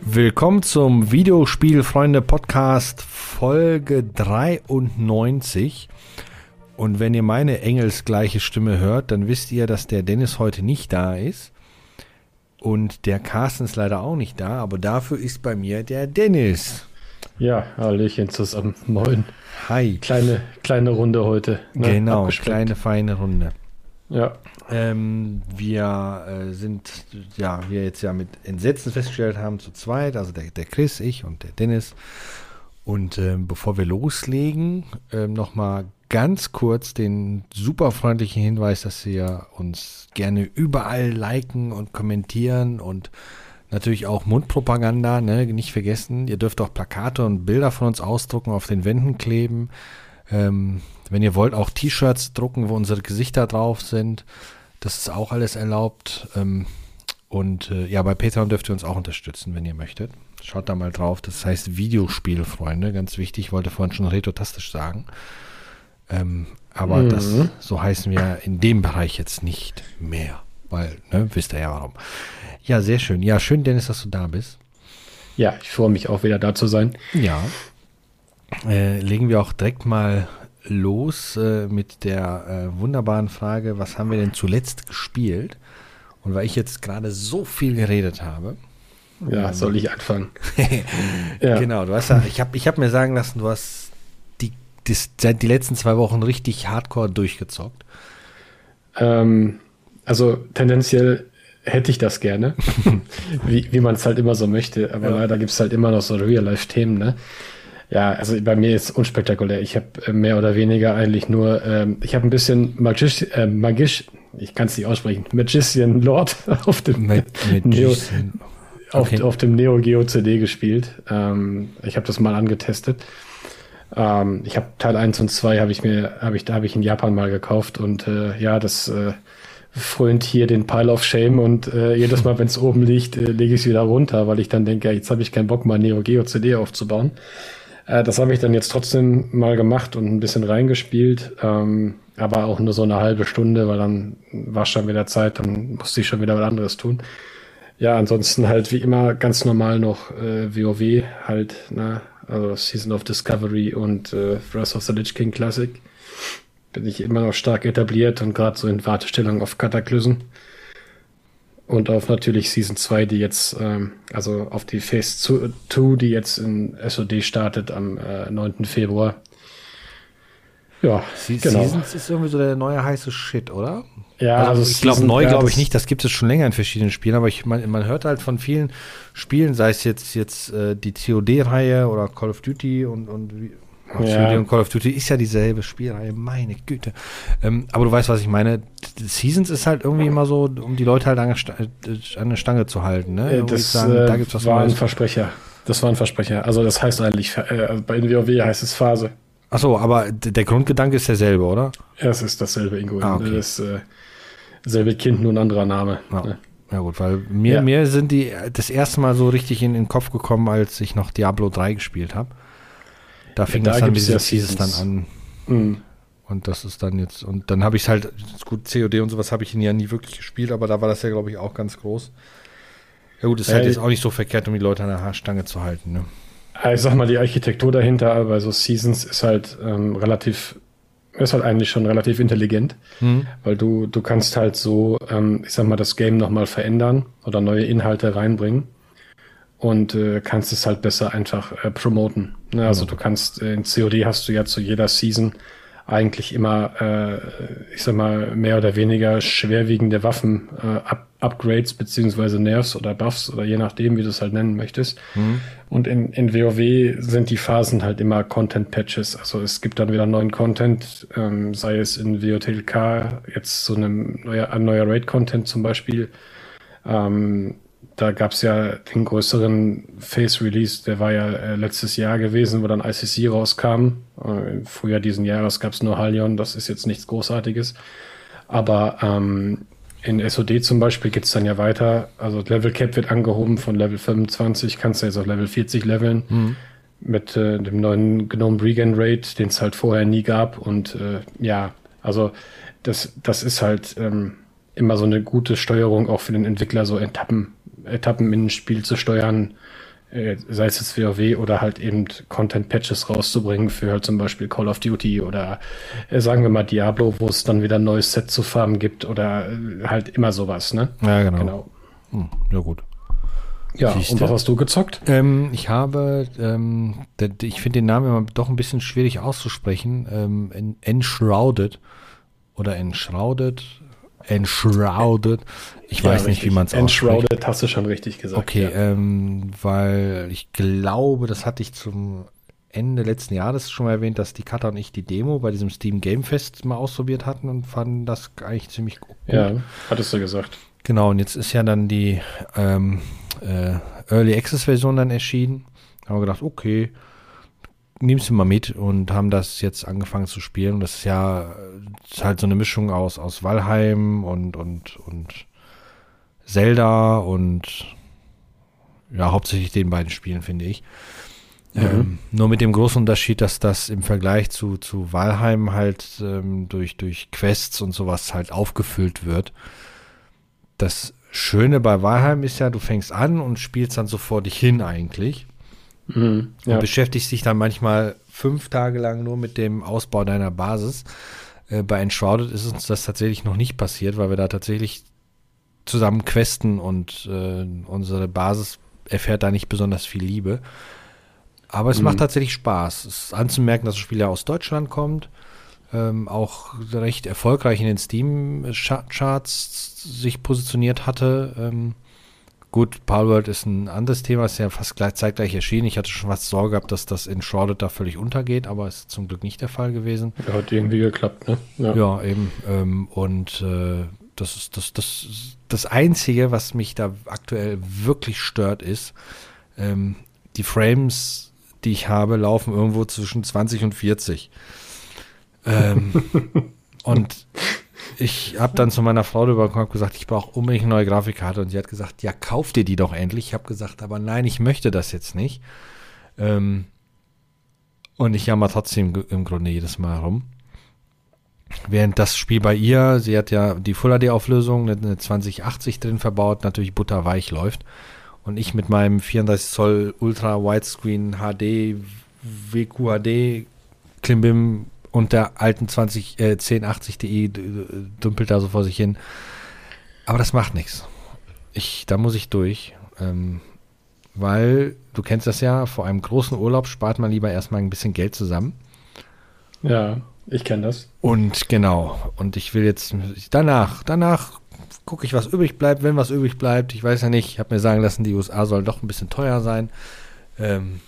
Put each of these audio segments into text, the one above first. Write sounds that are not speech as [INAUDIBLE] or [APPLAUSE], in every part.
Willkommen zum Videospielfreunde Podcast Folge 93. Und wenn ihr meine engelsgleiche Stimme hört, dann wisst ihr, dass der Dennis heute nicht da ist. Und der Carsten ist leider auch nicht da, aber dafür ist bei mir der Dennis. Ja, Hallöchen zusammen. Moin. Hi. Kleine, kleine Runde heute. Ne? Genau, kleine, feine Runde. Ja. Ähm, wir äh, sind, ja, wir jetzt ja mit Entsetzen festgestellt haben, zu zweit, also der, der Chris, ich und der Dennis. Und ähm, bevor wir loslegen, ähm, nochmal ganz kurz den super freundlichen Hinweis, dass ihr uns gerne überall liken und kommentieren und natürlich auch Mundpropaganda, ne, nicht vergessen. Ihr dürft auch Plakate und Bilder von uns ausdrucken, auf den Wänden kleben. Ähm, wenn ihr wollt, auch T-Shirts drucken, wo unsere Gesichter drauf sind. Das ist auch alles erlaubt. Ähm, und äh, ja, bei Patreon dürft ihr uns auch unterstützen, wenn ihr möchtet. Schaut da mal drauf. Das heißt Videospielfreunde. Ganz wichtig, ich wollte vorhin schon retotastisch sagen. Ähm, aber mhm. das, so heißen wir in dem Bereich jetzt nicht mehr. Weil, ne, wisst ihr ja warum. Ja, sehr schön. Ja, schön, Dennis, dass du da bist. Ja, ich freue mich auch wieder da zu sein. Ja. Äh, legen wir auch direkt mal los äh, mit der äh, wunderbaren Frage, was haben wir denn zuletzt gespielt? Und weil ich jetzt gerade so viel geredet habe. Ja, ähm, soll ich anfangen? [LAUGHS] ja. Genau, du hast ja, ich habe ich hab mir sagen lassen, du hast die, die, seit die letzten zwei Wochen richtig hardcore durchgezockt. Ähm, also tendenziell hätte ich das gerne, [LAUGHS] wie, wie man es halt immer so möchte. Aber ja. leider gibt es halt immer noch so Real-Life-Themen, ne? Ja, also bei mir ist es unspektakulär. Ich habe äh, mehr oder weniger eigentlich nur, ähm, ich habe ein bisschen Magisch, äh, Magisch, ich kann es nicht aussprechen, Magician Lord [LAUGHS] auf dem Mag Neo, auf, okay. auf, dem Neo Geo CD gespielt. Ähm, ich habe das mal angetestet. Ähm, ich habe Teil 1 und 2 habe ich mir, habe ich, da habe ich in Japan mal gekauft und äh, ja, das äh, frönt hier den Pile of Shame und äh, jedes Mal, wenn es oben liegt, äh, lege ich es wieder runter, weil ich dann denke, jetzt habe ich keinen Bock, mal Neo Geo CD aufzubauen. Äh, das habe ich dann jetzt trotzdem mal gemacht und ein bisschen reingespielt, ähm, aber auch nur so eine halbe Stunde, weil dann war schon wieder Zeit, dann musste ich schon wieder was anderes tun. Ja, ansonsten halt wie immer ganz normal noch äh, WoW halt, ne? also Season of Discovery und äh, Wrath of the Lich King Classic bin ich immer noch stark etabliert und gerade so in Wartestellung auf Kataklysm. Und auf natürlich Season 2, die jetzt, ähm, also auf die Phase 2, die jetzt in SOD startet am äh, 9. Februar. Ja, Se genau. Seasons ist irgendwie so der neue heiße Shit, oder? Ja, also, also ich glaube, neu ja, glaube ich nicht, das gibt es schon länger in verschiedenen Spielen, aber ich, man, man hört halt von vielen Spielen, sei es jetzt, jetzt äh, die COD-Reihe oder Call of Duty und, und ja. und Call of Duty ist ja dieselbe Spielreihe, meine Güte. Ähm, aber du weißt, was ich meine. Seasons ist halt irgendwie immer so, um die Leute halt an der, Sta äh, Stange zu halten. Ne? Äh, das sagen, äh, da gibt's was war Neues. ein Versprecher. Das war ein Versprecher. Also das heißt eigentlich, äh, bei WoW heißt es Phase. Achso, aber der Grundgedanke ist derselbe, oder? Ja, es ist dasselbe, Ingo. Ah, okay. Das äh, selbe Kind, nur ein anderer Name. Ja. Ne? Ja gut, weil mir, ja. mir sind die das erste Mal so richtig in, in den Kopf gekommen, als ich noch Diablo 3 gespielt habe. Da fing ja, da das dann mit dieses dann an. Mhm. Und das ist dann jetzt, und dann habe ich es halt, gut, COD und sowas habe ich ihn ja nie wirklich gespielt, aber da war das ja, glaube ich, auch ganz groß. Ja gut, ist halt jetzt auch nicht so verkehrt, um die Leute an der Haarstange zu halten, ne? Ich sag mal, die Architektur dahinter bei so Seasons ist halt ähm, relativ, ist halt eigentlich schon relativ intelligent, mhm. weil du, du kannst halt so, ähm, ich sag mal, das Game nochmal verändern oder neue Inhalte reinbringen und äh, kannst es halt besser einfach äh, promoten. Ne? Also mhm. du kannst äh, in COD hast du ja zu jeder Season eigentlich immer, äh, ich sag mal, mehr oder weniger schwerwiegende Waffen, äh, Up Upgrades beziehungsweise Nerfs oder Buffs oder je nachdem, wie du es halt nennen möchtest. Mhm. Und in, in WoW sind die Phasen halt immer Content-Patches. Also es gibt dann wieder neuen Content, ähm, sei es in WOTLK jetzt so einem neuer, ein neuer Raid-Content zum Beispiel. Ähm, da gab es ja den größeren Face-Release, der war ja äh, letztes Jahr gewesen, wo dann ICC rauskam. Äh, Im Frühjahr diesen Jahres gab es nur Halion, das ist jetzt nichts Großartiges. Aber ähm, in SOD zum Beispiel geht's dann ja weiter. Also Level Cap wird angehoben von Level 25, kannst du jetzt auf Level 40 leveln. Mhm. Mit äh, dem neuen Gnome Regen Raid, den es halt vorher nie gab. Und äh, ja, Also das, das ist halt ähm, immer so eine gute Steuerung auch für den Entwickler, so Etappen, Etappen in ein Spiel zu steuern, äh, sei es jetzt WoW oder halt eben Content-Patches rauszubringen für halt zum Beispiel Call of Duty oder äh, sagen wir mal Diablo, wo es dann wieder ein neues Set zu farmen gibt oder äh, halt immer sowas, ne? Ja, genau. genau. Hm, ja, gut. Ja, Siehste. und was hast du gezockt? Ähm, ich habe, ähm, ich finde den Namen immer doch ein bisschen schwierig auszusprechen. Ähm, Enshrouded oder Enshrouded, Enshrouded. Ich ja, weiß richtig. nicht, wie man es ausspricht. Enshrouded hast du schon richtig gesagt. Okay, ja. ähm, weil ich glaube, das hatte ich zum Ende letzten Jahres schon mal erwähnt, dass die Kata und ich die Demo bei diesem Steam Game Fest mal ausprobiert hatten und fanden das eigentlich ziemlich gut. Ja, hattest du gesagt. Genau, und jetzt ist ja dann die ähm, äh, Early Access Version dann erschienen. Da haben wir gedacht, okay, nimmst du mal mit und haben das jetzt angefangen zu spielen. Das ist ja ist halt so eine Mischung aus, aus Valheim und, und, und Zelda und ja, hauptsächlich den beiden Spielen, finde ich. Mhm. Ähm, nur mit dem großen Unterschied, dass das im Vergleich zu, zu Valheim halt ähm, durch, durch Quests und sowas halt aufgefüllt wird. Das Schöne bei Valheim ist ja, du fängst an und spielst dann so vor dich hin eigentlich. Mhm, ja. Und beschäftigst dich dann manchmal fünf Tage lang nur mit dem Ausbau deiner Basis. Äh, bei Enshrouded ist uns das tatsächlich noch nicht passiert, weil wir da tatsächlich zusammen questen und äh, unsere Basis erfährt da nicht besonders viel Liebe. Aber es mhm. macht tatsächlich Spaß. Es ist anzumerken, dass das Spiel ja aus Deutschland kommt ähm, auch recht erfolgreich in den Steam-Charts sich positioniert hatte. Ähm, gut, Palworld ist ein anderes Thema, ist ja fast gleich, zeitgleich erschienen. Ich hatte schon fast Sorge gehabt, dass das in Shrouded da völlig untergeht, aber ist zum Glück nicht der Fall gewesen. Ja, hat irgendwie geklappt, ne? Ja, ja eben. Ähm, und äh, das ist das, das, das Einzige, was mich da aktuell wirklich stört, ist, ähm, die Frames, die ich habe, laufen irgendwo zwischen 20 und 40. Ähm, [LAUGHS] und ich habe dann zu meiner Frau darüber gesagt, ich brauche unbedingt eine neue Grafikkarte. Und sie hat gesagt, ja, kauf dir die doch endlich. Ich habe gesagt, aber nein, ich möchte das jetzt nicht. Ähm, und ich jammer trotzdem im Grunde jedes Mal rum. Während das Spiel bei ihr, sie hat ja die Full HD-Auflösung, eine 2080 drin verbaut, natürlich butterweich läuft. Und ich mit meinem 34 Zoll Ultra Widescreen HD WQHD Klimbim und der alten 20, äh, 1080 dümpelt da so vor sich hin. Aber das macht nichts. Ich, da muss ich durch. Ähm, weil, du kennst das ja, vor einem großen Urlaub spart man lieber erstmal ein bisschen Geld zusammen. Ja, ich kenne das. Und genau, und ich will jetzt danach, danach gucke ich, was übrig bleibt, wenn was übrig bleibt. Ich weiß ja nicht, ich habe mir sagen lassen, die USA soll doch ein bisschen teuer sein. Ähm,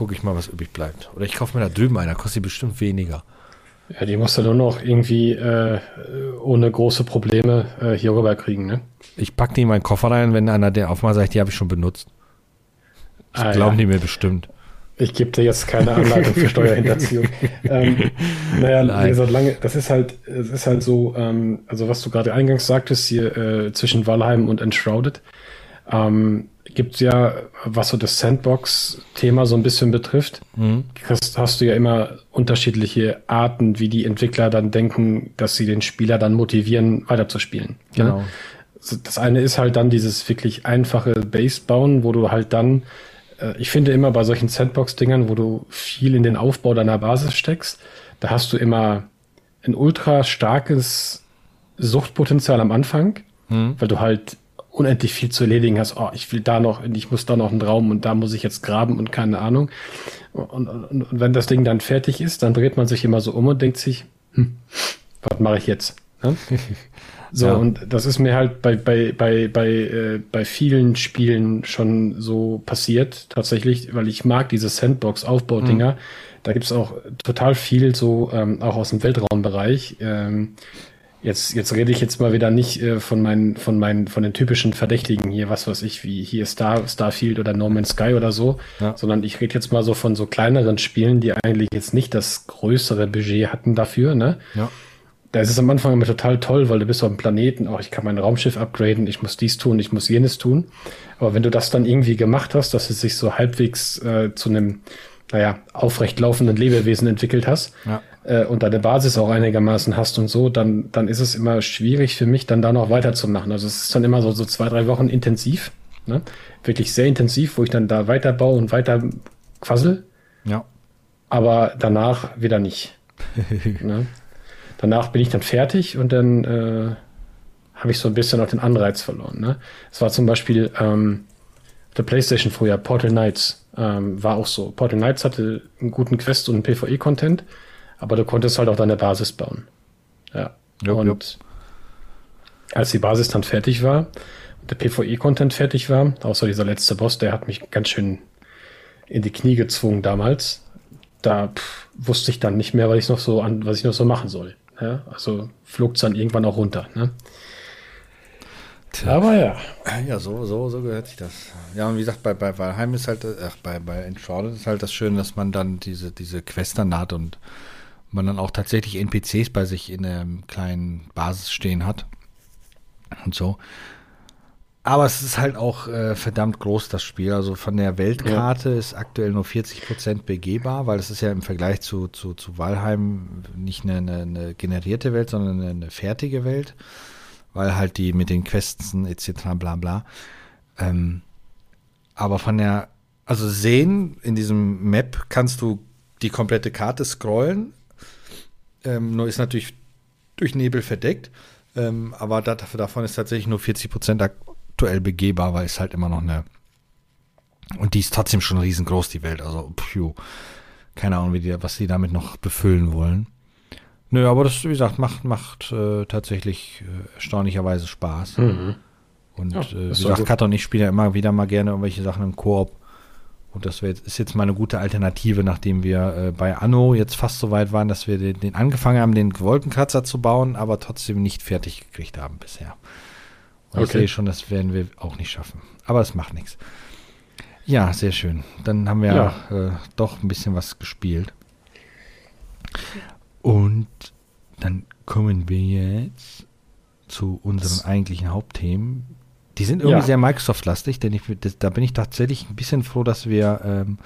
gucke ich mal, was übrig bleibt. Oder ich kaufe mir da drüben einer, kostet die bestimmt weniger. Ja, die musst du nur noch irgendwie äh, ohne große Probleme äh, hier rüber kriegen, ne? Ich packe die in meinen Koffer rein, wenn einer der aufmacht, sagt, die habe ich schon benutzt. Ich ah, glaube ja. die mir bestimmt. Ich gebe dir jetzt keine Anleitung für [LAUGHS] Steuerhinterziehung. ähm, naja, Nein. wie gesagt, lange, das ist halt, es ist halt so, ähm, also was du gerade eingangs sagtest, hier äh, zwischen Valheim und Enshrouded, ähm, gibt ja, was so das Sandbox-Thema so ein bisschen betrifft, mhm. hast, hast, du ja immer unterschiedliche Arten, wie die Entwickler dann denken, dass sie den Spieler dann motivieren, weiterzuspielen. Genau. Ja? Das eine ist halt dann dieses wirklich einfache Base bauen, wo du halt dann, äh, ich finde immer bei solchen Sandbox-Dingern, wo du viel in den Aufbau deiner Basis steckst, da hast du immer ein ultra starkes Suchtpotenzial am Anfang, mhm. weil du halt unendlich viel zu erledigen hast. Oh, ich will da noch, ich muss da noch einen Raum und da muss ich jetzt graben und keine Ahnung. Und, und, und wenn das Ding dann fertig ist, dann dreht man sich immer so um und denkt sich, hm, was mache ich jetzt? Ne? [LAUGHS] so, ja. und das ist mir halt bei, bei, bei, bei, äh, bei vielen Spielen schon so passiert, tatsächlich, weil ich mag diese Sandbox-Aufbaudinger. Mhm. Da gibt's auch total viel so, ähm, auch aus dem Weltraumbereich. Ähm, Jetzt, jetzt rede ich jetzt mal wieder nicht äh, von meinen, von meinen, von den typischen Verdächtigen hier, was weiß ich, wie hier Star, Starfield oder No Man's Sky oder so, ja. sondern ich rede jetzt mal so von so kleineren Spielen, die eigentlich jetzt nicht das größere Budget hatten dafür, ne? Ja. Da ist es am Anfang immer total toll, weil du bist auf dem Planeten, auch ich kann mein Raumschiff upgraden, ich muss dies tun, ich muss jenes tun. Aber wenn du das dann irgendwie gemacht hast, dass es sich so halbwegs äh, zu einem, naja, aufrecht laufenden Lebewesen entwickelt hast, ja äh, und deine Basis auch einigermaßen hast und so, dann, dann ist es immer schwierig für mich, dann da noch weiterzumachen. Also es ist dann immer so, so zwei, drei Wochen intensiv, ne? wirklich sehr intensiv, wo ich dann da weiterbaue und weiter quassel. Ja. Aber danach wieder nicht. [LAUGHS] ne? Danach bin ich dann fertig und dann äh, habe ich so ein bisschen auch den Anreiz verloren. Ne? Es war zum Beispiel ähm, der PlayStation früher, Portal Knights, ähm, war auch so. Portal Knights hatte einen guten Quest und einen PvE-Content, aber du konntest halt auch deine Basis bauen. Ja. Jupp, und jupp. als die Basis dann fertig war und der PvE-Content fertig war, außer dieser letzte Boss, der hat mich ganz schön in die Knie gezwungen damals. Da pff, wusste ich dann nicht mehr, was ich noch so an, was ich noch so machen soll. Ja? Also flog es dann irgendwann auch runter. Ne? Tja. Aber ja. Ja, so, so, so gehört sich das. Ja, und wie gesagt, bei, bei Valheim ist halt, ach, bei, bei Enshrouded ist halt das Schöne, dass man dann diese, diese Quest dann hat und man dann auch tatsächlich NPCs bei sich in einem kleinen Basis stehen hat. Und so. Aber es ist halt auch äh, verdammt groß, das Spiel. Also von der Weltkarte ja. ist aktuell nur 40% begehbar, weil es ist ja im Vergleich zu, zu, zu Valheim nicht eine, eine, eine generierte Welt, sondern eine, eine fertige Welt weil halt die mit den Questen etc. bla bla. Ähm, aber von der, also sehen, in diesem Map kannst du die komplette Karte scrollen. Ähm, nur ist natürlich durch Nebel verdeckt. Ähm, aber das, davon ist tatsächlich nur 40% aktuell begehbar, weil es halt immer noch eine. Und die ist trotzdem schon riesengroß, die Welt. Also, pfiuh. Keine Ahnung, wie die, was die damit noch befüllen wollen. Nö, aber das, wie gesagt, macht, macht äh, tatsächlich äh, erstaunlicherweise Spaß. Mhm. Und ja, äh, wie gesagt, Kat und ich spielen ja immer wieder mal gerne irgendwelche Sachen im Koop. Und das jetzt, ist jetzt mal eine gute Alternative, nachdem wir äh, bei Anno jetzt fast so weit waren, dass wir den, den, angefangen haben, den Wolkenkratzer zu bauen, aber trotzdem nicht fertig gekriegt haben bisher. Und okay. ich sehe schon, das werden wir auch nicht schaffen. Aber es macht nichts. Ja, sehr schön. Dann haben wir ja. äh, doch ein bisschen was gespielt. Und dann kommen wir jetzt zu unseren eigentlichen Hauptthemen. Die sind irgendwie ja. sehr Microsoft-lastig, denn ich, das, da bin ich tatsächlich ein bisschen froh, dass wir ähm,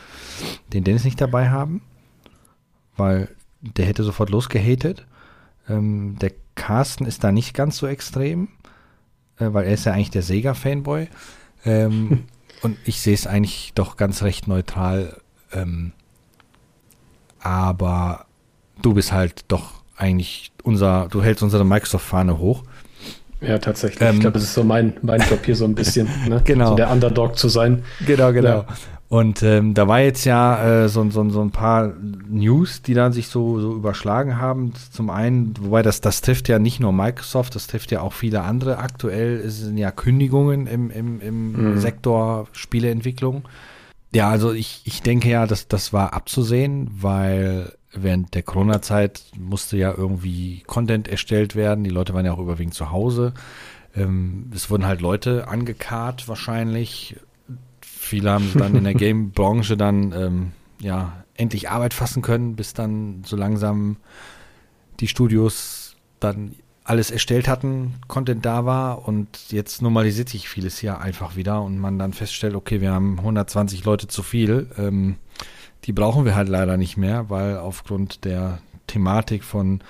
den Dennis nicht dabei haben, weil der hätte sofort losgehatet. Ähm, der Carsten ist da nicht ganz so extrem, äh, weil er ist ja eigentlich der Sega-Fanboy. Ähm, [LAUGHS] und ich sehe es eigentlich doch ganz recht neutral. Ähm, aber du bist halt doch eigentlich unser, du hältst unsere Microsoft-Fahne hoch. Ja, tatsächlich. Ähm, ich glaube, es ist so mein, mein Job hier so ein bisschen, [LAUGHS] ne? genau. So der Underdog zu sein. Genau, genau. Ja. Und ähm, da war jetzt ja äh, so, so, so ein paar News, die dann sich so, so überschlagen haben. Zum einen, wobei das, das trifft ja nicht nur Microsoft, das trifft ja auch viele andere. Aktuell sind ja Kündigungen im, im, im mhm. Sektor Spieleentwicklung. Ja, also ich, ich denke ja, dass das war abzusehen, weil während der Corona-Zeit musste ja irgendwie Content erstellt werden. Die Leute waren ja auch überwiegend zu Hause. Ähm, es wurden halt Leute angekarrt wahrscheinlich. Viele haben dann in der [LAUGHS] Game-Branche dann ähm, ja endlich Arbeit fassen können, bis dann so langsam die Studios dann alles erstellt hatten, Content da war und jetzt normalisiert sich vieles hier einfach wieder und man dann feststellt, okay, wir haben 120 Leute zu viel. Ähm, die brauchen wir halt leider nicht mehr, weil aufgrund der Thematik von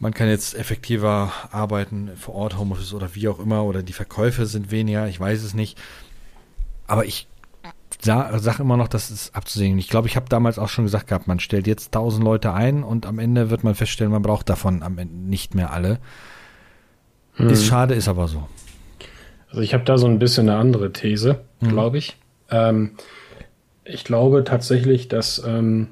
man kann jetzt effektiver arbeiten vor Ort, Homeoffice oder wie auch immer, oder die Verkäufe sind weniger, ich weiß es nicht. Aber ich sage immer noch, das ist abzusehen. Ich glaube, ich habe damals auch schon gesagt gehabt, man stellt jetzt tausend Leute ein und am Ende wird man feststellen, man braucht davon am Ende nicht mehr alle. Hm. Ist schade, ist aber so. Also ich habe da so ein bisschen eine andere These, hm. glaube ich. Ähm, ich glaube tatsächlich, dass ähm,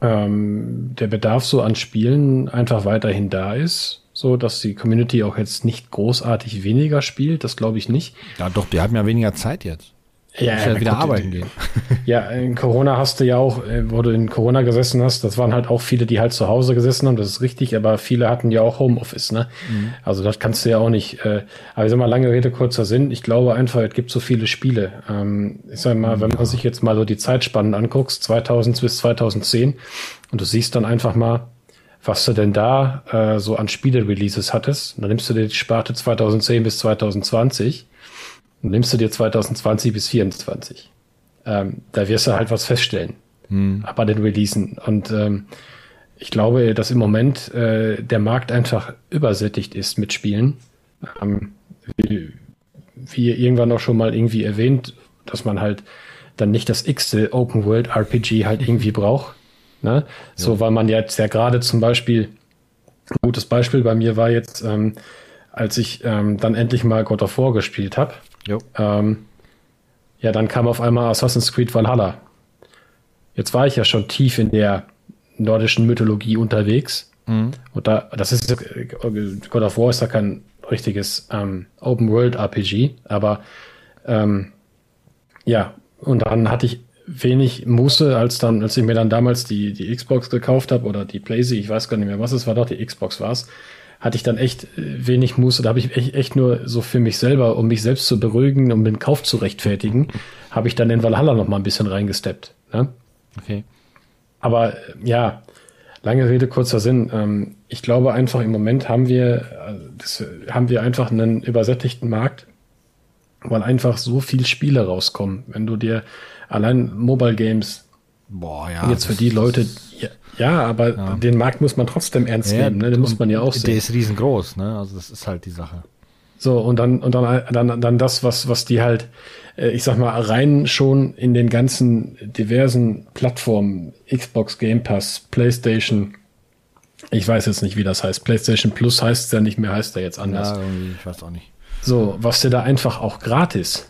ähm, der Bedarf so an Spielen einfach weiterhin da ist. So, dass die Community auch jetzt nicht großartig weniger spielt, das glaube ich nicht. Ja, doch, die haben ja weniger Zeit jetzt. Ja, ja, wieder arbeiten gehen. [LAUGHS] Ja, in Corona hast du ja auch, äh, wo du in Corona gesessen hast, das waren halt auch viele, die halt zu Hause gesessen haben, das ist richtig, aber viele hatten ja auch Homeoffice, ne? Mhm. Also das kannst du ja auch nicht. Äh, aber ich sag mal, lange Rede, kurzer Sinn. Ich glaube einfach, es gibt so viele Spiele. Ähm, ich sag mal, wenn man sich jetzt mal so die Zeitspannen anguckst, 2000 bis 2010, und du siehst dann einfach mal, was du denn da äh, so an Spiele-Releases hattest, dann nimmst du dir die Sparte 2010 bis 2020 nimmst du dir 2020 bis 2024. Ähm, da wirst du halt was feststellen. Hm. Bei den Releasen. Und ähm, ich glaube, dass im Moment äh, der Markt einfach übersättigt ist mit Spielen. Ähm, wie, wie irgendwann auch schon mal irgendwie erwähnt, dass man halt dann nicht das x-te Open World RPG halt irgendwie braucht. Ne? So, ja. weil man jetzt ja gerade zum Beispiel, ein gutes Beispiel bei mir war jetzt, ähm, als ich ähm, dann endlich mal God of War gespielt habe. Ähm, ja, dann kam auf einmal Assassin's Creed Valhalla. Jetzt war ich ja schon tief in der nordischen Mythologie unterwegs. Mhm. Und da, das ist, God of War ist ja kein richtiges ähm, Open World RPG, aber ähm, ja, und dann hatte ich wenig Muße, als dann, als ich mir dann damals die, die Xbox gekauft habe oder die PlayStation, ich weiß gar nicht mehr, was es war, doch die Xbox war es, hatte ich dann echt äh, wenig Muße. Da habe ich echt, echt nur so für mich selber, um mich selbst zu beruhigen, um den Kauf zu rechtfertigen, habe ich dann in Valhalla noch mal ein bisschen reingesteppt. Ne? Okay. Aber ja, lange Rede, kurzer Sinn. Ähm, ich glaube einfach, im Moment haben wir, äh, das, haben wir einfach einen übersättigten Markt, weil einfach so viel Spiele rauskommen. Wenn du dir allein Mobile Games Boah, ja, jetzt für die Leute, ja, ja aber ja. den Markt muss man trotzdem ernst ja, nehmen, ne? den muss man ja auch sehen. Der ist riesengroß, ne? Also das ist halt die Sache. So, und dann, und dann, dann, dann das, was, was die halt, äh, ich sag mal, rein schon in den ganzen diversen Plattformen, Xbox Game Pass, PlayStation, ich weiß jetzt nicht, wie das heißt. PlayStation Plus heißt es ja nicht mehr, heißt er jetzt anders. Ja, ich weiß auch nicht. So, was dir da einfach auch gratis,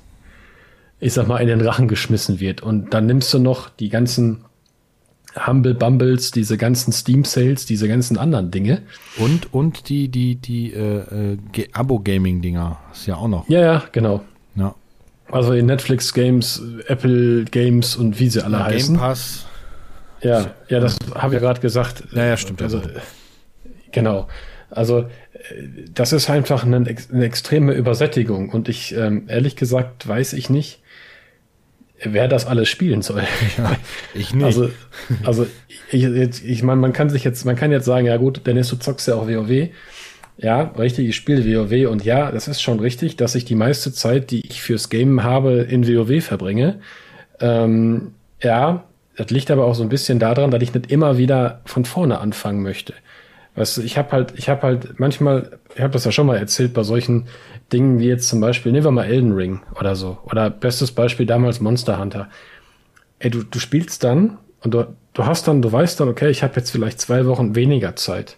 ich sag mal, in den Rachen geschmissen wird. Und dann nimmst du noch die ganzen Humble Bumbles, diese ganzen Steam Sales, diese ganzen anderen Dinge. Und, und die, die, die äh, äh, Abo-Gaming-Dinger ist ja auch noch. Ja, ja, genau. Ja. Also in Netflix Games, Apple Games und wie sie alle ja, heißen. Game Pass. Ja, ja, das habe ich gerade gesagt. Ja, ja, stimmt. Also, genau. Also das ist einfach eine, eine extreme Übersättigung und ich ähm, ehrlich gesagt weiß ich nicht, wer das alles spielen soll. Ja, ich nicht. Also, also ich, ich, ich meine, man kann sich jetzt, man kann jetzt sagen, ja gut, Dennis, du zockst ja auch WoW. Ja, richtig, ich spiele WoW und ja, das ist schon richtig, dass ich die meiste Zeit, die ich fürs Game habe, in WoW verbringe. Ähm, ja, das liegt aber auch so ein bisschen daran, dass ich nicht immer wieder von vorne anfangen möchte. Weißt du, ich habe halt, ich habe halt manchmal, ich habe das ja schon mal erzählt bei solchen Dingen wie jetzt zum Beispiel, nehmen wir mal Elden Ring oder so. Oder bestes Beispiel damals Monster Hunter. Ey, du, du spielst dann und du, du hast dann, du weißt dann, okay, ich habe jetzt vielleicht zwei Wochen weniger Zeit.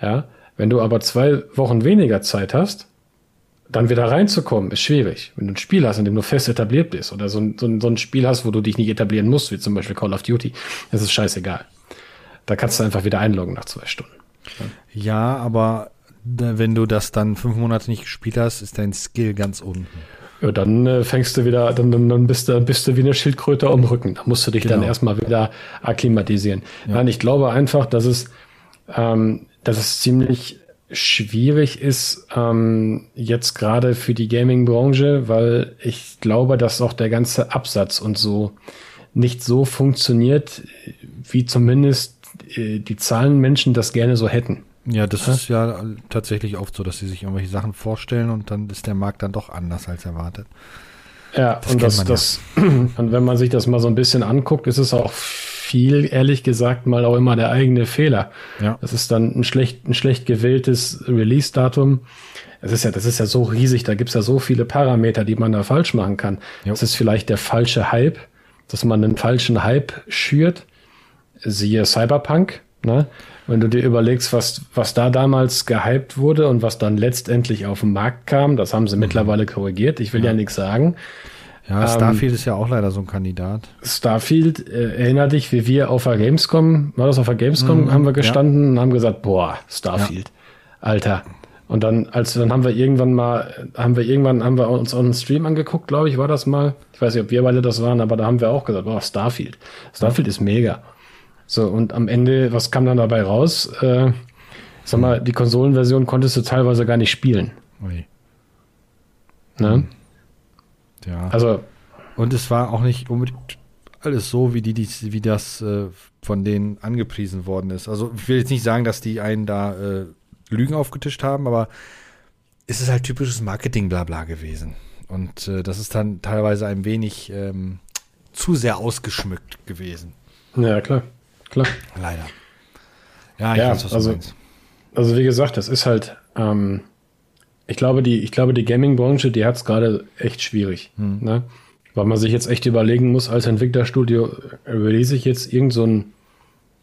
Ja, wenn du aber zwei Wochen weniger Zeit hast, dann wieder reinzukommen, ist schwierig. Wenn du ein Spiel hast, in dem du fest etabliert bist oder so ein, so ein, so ein Spiel hast, wo du dich nicht etablieren musst, wie zum Beispiel Call of Duty, das ist scheißegal. Da kannst du einfach wieder einloggen nach zwei Stunden. Ja, aber wenn du das dann fünf Monate nicht gespielt hast, ist dein Skill ganz unten. Ja, dann äh, fängst du wieder, dann, dann, dann bist, du, bist du wie eine Schildkröte am Rücken. Da musst du dich genau. dann erstmal wieder akklimatisieren. Ja. Nein, ich glaube einfach, dass es, ähm, dass es ziemlich schwierig ist, ähm, jetzt gerade für die Gaming-Branche, weil ich glaube, dass auch der ganze Absatz und so nicht so funktioniert, wie zumindest äh, die Zahlen Menschen das gerne so hätten. Ja, das ja? ist ja tatsächlich oft so, dass sie sich irgendwelche Sachen vorstellen und dann ist der Markt dann doch anders als erwartet. Ja, das und das, das, [CLEARS THROAT] und wenn man sich das mal so ein bisschen anguckt, ist es auch viel, ehrlich gesagt, mal auch immer der eigene Fehler. Ja. Das ist dann ein schlecht, ein schlecht gewähltes Release-Datum. Das ist ja, das ist ja so riesig, da gibt's ja so viele Parameter, die man da falsch machen kann. Es ist vielleicht der falsche Hype, dass man einen falschen Hype schürt siehe Cyberpunk, ne? Wenn du dir überlegst, was, was da damals gehypt wurde und was dann letztendlich auf den Markt kam, das haben sie mhm. mittlerweile korrigiert. Ich will ja, ja nichts sagen. Ja, Starfield ähm, ist ja auch leider so ein Kandidat. Starfield, äh, erinner dich, wie wir auf der Gamescom, war das auf der Gamescom, mhm, haben wir gestanden ja. und haben gesagt, boah, Starfield, ja. Alter. Und dann, als dann haben wir irgendwann mal, haben wir irgendwann, haben wir uns einen Stream angeguckt, glaube ich, war das mal. Ich weiß nicht, ob wir beide das waren, aber da haben wir auch gesagt, boah, Starfield. Starfield ist mega. So, und am Ende, was kam dann dabei raus? Äh, sag mal, die Konsolenversion konntest du teilweise gar nicht spielen. Ui. Ne? Ja. Also. Und es war auch nicht unbedingt alles so, wie die, die wie das äh, von denen angepriesen worden ist. Also ich will jetzt nicht sagen, dass die einen da äh, Lügen aufgetischt haben, aber es ist halt typisches Marketing-Blabla gewesen. Und äh, das ist dann teilweise ein wenig ähm, zu sehr ausgeschmückt gewesen. Ja, klar. Klar. Leider. Ja, ich ja, weiß, was also, du meinst. Also wie gesagt, das ist halt, ähm, ich glaube, die, ich glaube, die Gaming-Branche, die hat es gerade echt schwierig. Hm. Ne? Weil man sich jetzt echt überlegen muss, als Entwicklerstudio, release ich jetzt irgend so ein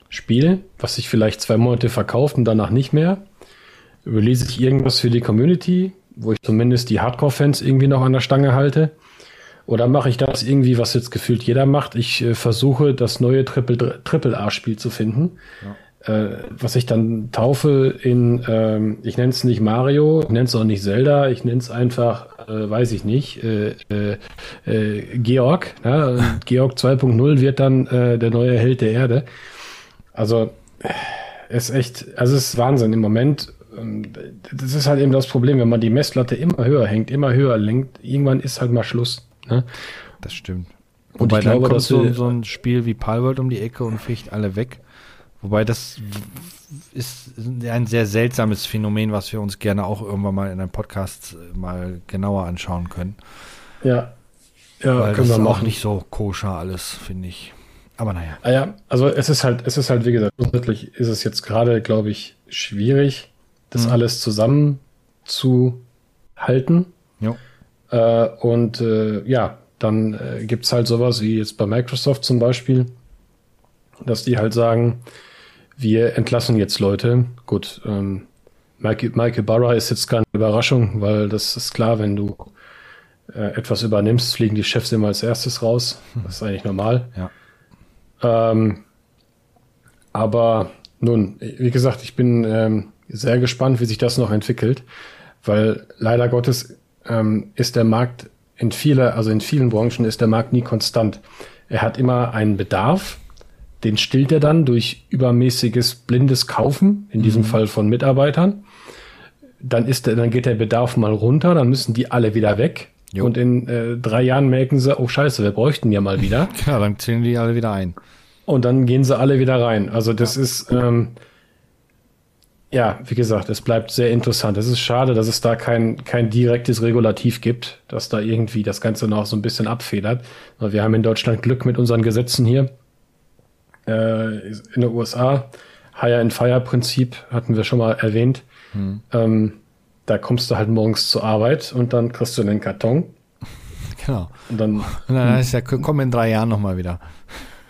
Spiel, was sich vielleicht zwei Monate verkauft und danach nicht mehr? Release ich irgendwas für die Community, wo ich zumindest die Hardcore-Fans irgendwie noch an der Stange halte? Oder mache ich das irgendwie, was jetzt gefühlt jeder macht? Ich äh, versuche, das neue Triple-A-Spiel zu finden. Ja äh, was ich dann taufe in, ähm, ich nenne es nicht Mario, ich nenne es auch nicht Zelda, ich nenne es einfach, äh, weiß ich nicht, äh, äh, äh Georg. Ja? [LAUGHS] Georg 2.0 wird dann der neue Held der Erde. Also es ist echt, also es ist Wahnsinn im Moment. Ähm, das ist halt eben das Problem, wenn man die Messlatte immer höher hängt, immer höher lenkt, irgendwann ist halt mal Schluss. Ne? Das stimmt. Und Wobei ich glaube, dann kommt so, so ein Spiel wie Palworld um die Ecke und ficht alle weg. Wobei das ist ein sehr seltsames Phänomen, was wir uns gerne auch irgendwann mal in einem Podcast äh, mal genauer anschauen können. Ja. Ja, Weil können das wir ist auch nicht so koscher alles, finde ich. Aber naja. Ah ja, also es ist halt, es ist halt, wie gesagt, grundsätzlich ist es jetzt gerade, glaube ich, schwierig, das mhm. alles zusammen zu halten. Ja. Äh, und äh, ja, dann äh, gibt es halt sowas wie jetzt bei Microsoft zum Beispiel, dass die halt sagen, wir entlassen jetzt Leute. Gut, ähm, Michael, Michael Barra ist jetzt keine Überraschung, weil das ist klar, wenn du äh, etwas übernimmst, fliegen die Chefs immer als erstes raus. Das ist eigentlich normal. Ja. Ähm, aber nun, wie gesagt, ich bin ähm, sehr gespannt, wie sich das noch entwickelt, weil leider Gottes ähm, ist der Markt in vieler, also in vielen Branchen ist der Markt nie konstant. Er hat immer einen Bedarf den stillt er dann durch übermäßiges blindes Kaufen, in diesem mhm. Fall von Mitarbeitern. Dann ist der, dann geht der Bedarf mal runter, dann müssen die alle wieder weg. Jo. Und in äh, drei Jahren merken sie, oh scheiße, wir bräuchten ja mal wieder. [LAUGHS] Ja, dann zählen die alle wieder ein. Und dann gehen sie alle wieder rein. Also das ja. ist, ähm, ja, wie gesagt, es bleibt sehr interessant. Es ist schade, dass es da kein, kein direktes Regulativ gibt, dass da irgendwie das Ganze noch so ein bisschen abfedert. Wir haben in Deutschland Glück mit unseren Gesetzen hier äh, in den USA. Hire and Fire Prinzip hatten wir schon mal erwähnt. Hm. Ähm, da kommst du halt morgens zur Arbeit und dann kriegst du einen Karton. [LAUGHS] Genau. Und dann, und dann heißt ja, komm in drei Jahren nochmal wieder.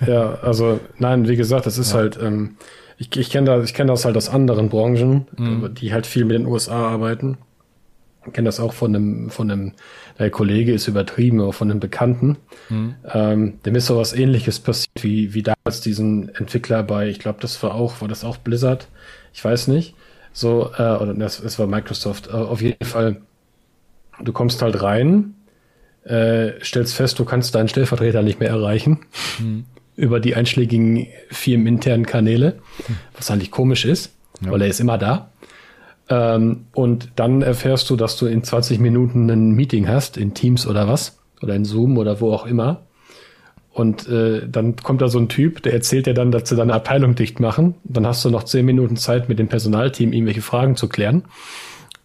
Ja, also nein, wie gesagt, das ist ja. halt, ähm, ich, ich kenne das, ich kenne das halt aus anderen Branchen, mhm. die halt viel mit den USA arbeiten. Ich kenne das auch von einem, von einem, der Kollege ist übertrieben, aber von einem Bekannten. Mhm. Ähm, dem ist so was ähnliches passiert, wie, wie damals diesen Entwickler bei, ich glaube, das war auch, war das auch Blizzard? Ich weiß nicht. So, äh, oder das, es war Microsoft. Äh, auf jeden Fall, du kommst halt rein, äh, stellst fest, du kannst deinen Stellvertreter nicht mehr erreichen. Mhm. Über die einschlägigen firmeninternen Kanäle, was eigentlich komisch ist, ja. weil er ist immer da. Ähm, und dann erfährst du, dass du in 20 Minuten ein Meeting hast, in Teams oder was, oder in Zoom oder wo auch immer. Und äh, dann kommt da so ein Typ, der erzählt dir dann, dass sie deine Abteilung dicht machen. Dann hast du noch 10 Minuten Zeit, mit dem Personalteam irgendwelche Fragen zu klären.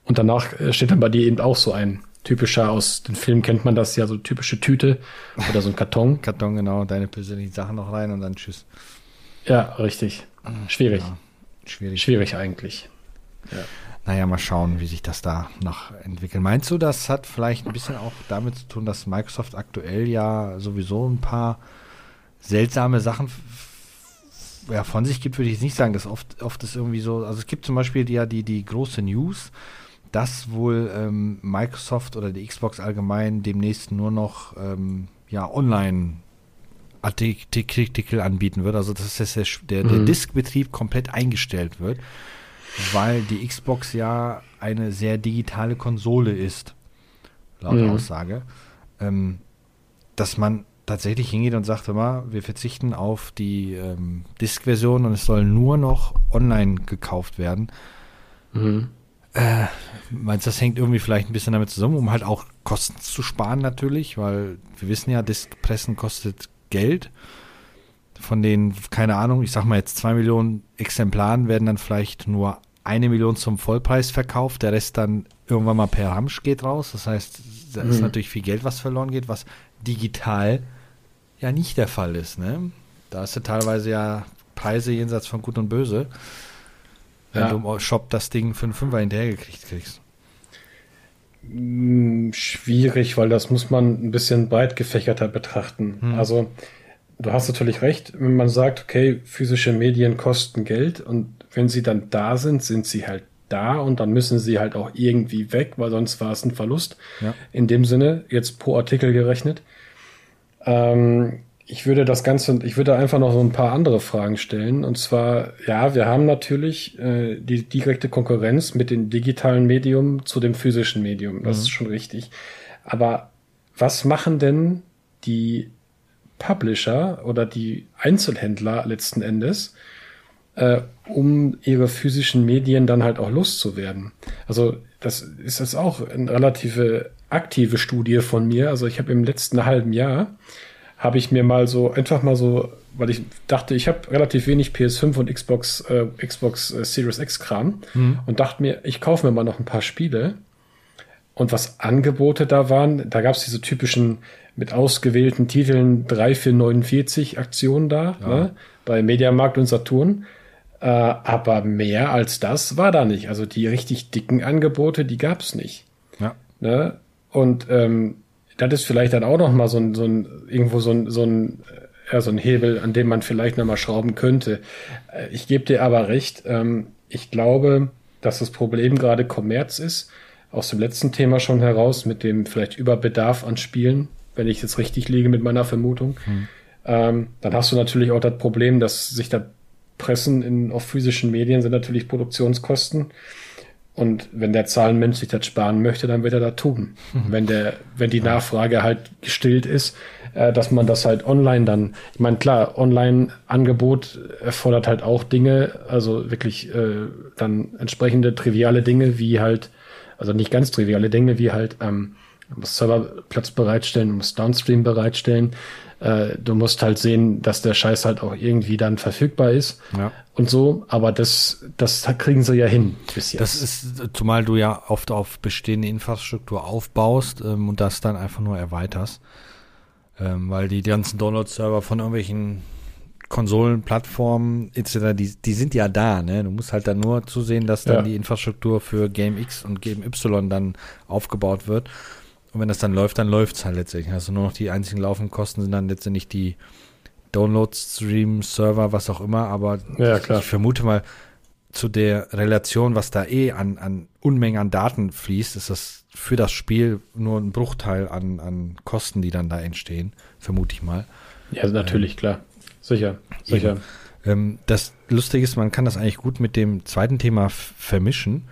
Und danach äh, steht dann bei dir eben auch so ein typischer, aus den Filmen kennt man das ja, so typische Tüte oder so ein Karton. [LAUGHS] Karton, genau, deine persönlichen Sachen noch rein und dann tschüss. Ja, richtig. Schwierig. Ja, schwierig. Schwierig eigentlich. Ja. Naja, mal schauen, wie sich das da noch entwickelt. Meinst du, das hat vielleicht ein bisschen auch damit zu tun, dass Microsoft aktuell ja sowieso ein paar seltsame Sachen ja, von sich gibt, würde ich nicht sagen. Das oft, oft ist irgendwie so, also es gibt zum Beispiel ja die, die große News, dass wohl ähm, Microsoft oder die Xbox allgemein demnächst nur noch ähm, ja, online Artikel anbieten wird. Also dass der, der, der mhm. Diskbetrieb komplett eingestellt wird weil die Xbox ja eine sehr digitale Konsole ist, laut mhm. Aussage, ähm, dass man tatsächlich hingeht und sagt immer, wir verzichten auf die ähm, Disk-Version und es soll nur noch online gekauft werden. Mhm. Äh, meinst du, das hängt irgendwie vielleicht ein bisschen damit zusammen, um halt auch Kosten zu sparen natürlich, weil wir wissen ja, Diskpressen kostet Geld von den, keine Ahnung, ich sag mal jetzt zwei Millionen Exemplaren werden dann vielleicht nur eine Million zum Vollpreis verkauft, der Rest dann irgendwann mal per Ramsch geht raus. Das heißt, da ist mhm. natürlich viel Geld, was verloren geht, was digital ja nicht der Fall ist. Ne? Da ist ja teilweise ja Preise jenseits von Gut und Böse. Wenn ja. du im Shop das Ding für einen Fünfer hinterhergekriegt kriegst? Hm, schwierig, weil das muss man ein bisschen breit gefächerter betrachten. Hm. Also du hast natürlich recht, wenn man sagt, okay, physische Medien kosten Geld und wenn sie dann da sind, sind sie halt da und dann müssen sie halt auch irgendwie weg, weil sonst war es ein Verlust. Ja. In dem Sinne, jetzt pro Artikel gerechnet. Ähm, ich würde das Ganze, ich würde einfach noch so ein paar andere Fragen stellen. Und zwar, ja, wir haben natürlich äh, die direkte Konkurrenz mit dem digitalen Medium zu dem physischen Medium. Das mhm. ist schon richtig. Aber was machen denn die Publisher oder die Einzelhändler letzten Endes, äh, um ihre physischen Medien dann halt auch loszuwerden? Also das ist jetzt auch eine relative aktive Studie von mir. Also ich habe im letzten halben Jahr habe ich mir mal so einfach mal so, weil ich dachte, ich habe relativ wenig PS5 und Xbox äh, Xbox äh, Series X Kram mhm. und dachte mir, ich kaufe mir mal noch ein paar Spiele. Und was Angebote da waren, da gab es diese typischen mit ausgewählten Titeln 3 für 49 Aktionen da, ja. ne, bei Mediamarkt und Saturn. Äh, aber mehr als das war da nicht. Also die richtig dicken Angebote, die gab es nicht. Ja. Ne? Und ähm, das ist vielleicht dann auch noch mal so ein, so ein irgendwo so ein, so ein, ja, so ein Hebel, an dem man vielleicht noch mal schrauben könnte. Äh, ich gebe dir aber recht. Ähm, ich glaube, dass das Problem gerade Kommerz ist. Aus dem letzten Thema schon heraus mit dem vielleicht Überbedarf an Spielen, wenn ich jetzt richtig liege mit meiner Vermutung. Hm. Ähm, dann hast du natürlich auch das Problem, dass sich da Pressen in, auf physischen Medien sind natürlich Produktionskosten. Und wenn der Zahlenmensch sich das sparen möchte, dann wird er das tun. Mhm. Wenn der, wenn die Nachfrage halt gestillt ist, äh, dass man das halt online dann, ich meine, klar, Online-Angebot erfordert halt auch Dinge, also wirklich äh, dann entsprechende triviale Dinge, wie halt, also nicht ganz triviale Dinge, wie halt ähm, muss Serverplatz bereitstellen, muss Downstream bereitstellen. Äh, du musst halt sehen, dass der Scheiß halt auch irgendwie dann verfügbar ist ja. und so. Aber das, das kriegen sie ja hin bis jetzt. Das ist, zumal du ja oft auf bestehende Infrastruktur aufbaust ähm, und das dann einfach nur erweiterst. Ähm, weil die ganzen Download-Server von irgendwelchen Konsolen, Plattformen etc., die, die sind ja da, ne? Du musst halt dann nur zusehen, dass dann ja. die Infrastruktur für Game X und Game Y dann aufgebaut wird. Und wenn das dann läuft, dann läuft es halt letztendlich. Also nur noch die einzigen laufenden Kosten sind dann letztendlich die Download, Stream, Server, was auch immer. Aber ja, ich vermute mal, zu der Relation, was da eh an, an Unmengen an Daten fließt, ist das für das Spiel nur ein Bruchteil an, an Kosten, die dann da entstehen, vermute ich mal. Ja, natürlich, ähm, klar. Sicher, sicher. Ähm, das Lustige ist, man kann das eigentlich gut mit dem zweiten Thema vermischen,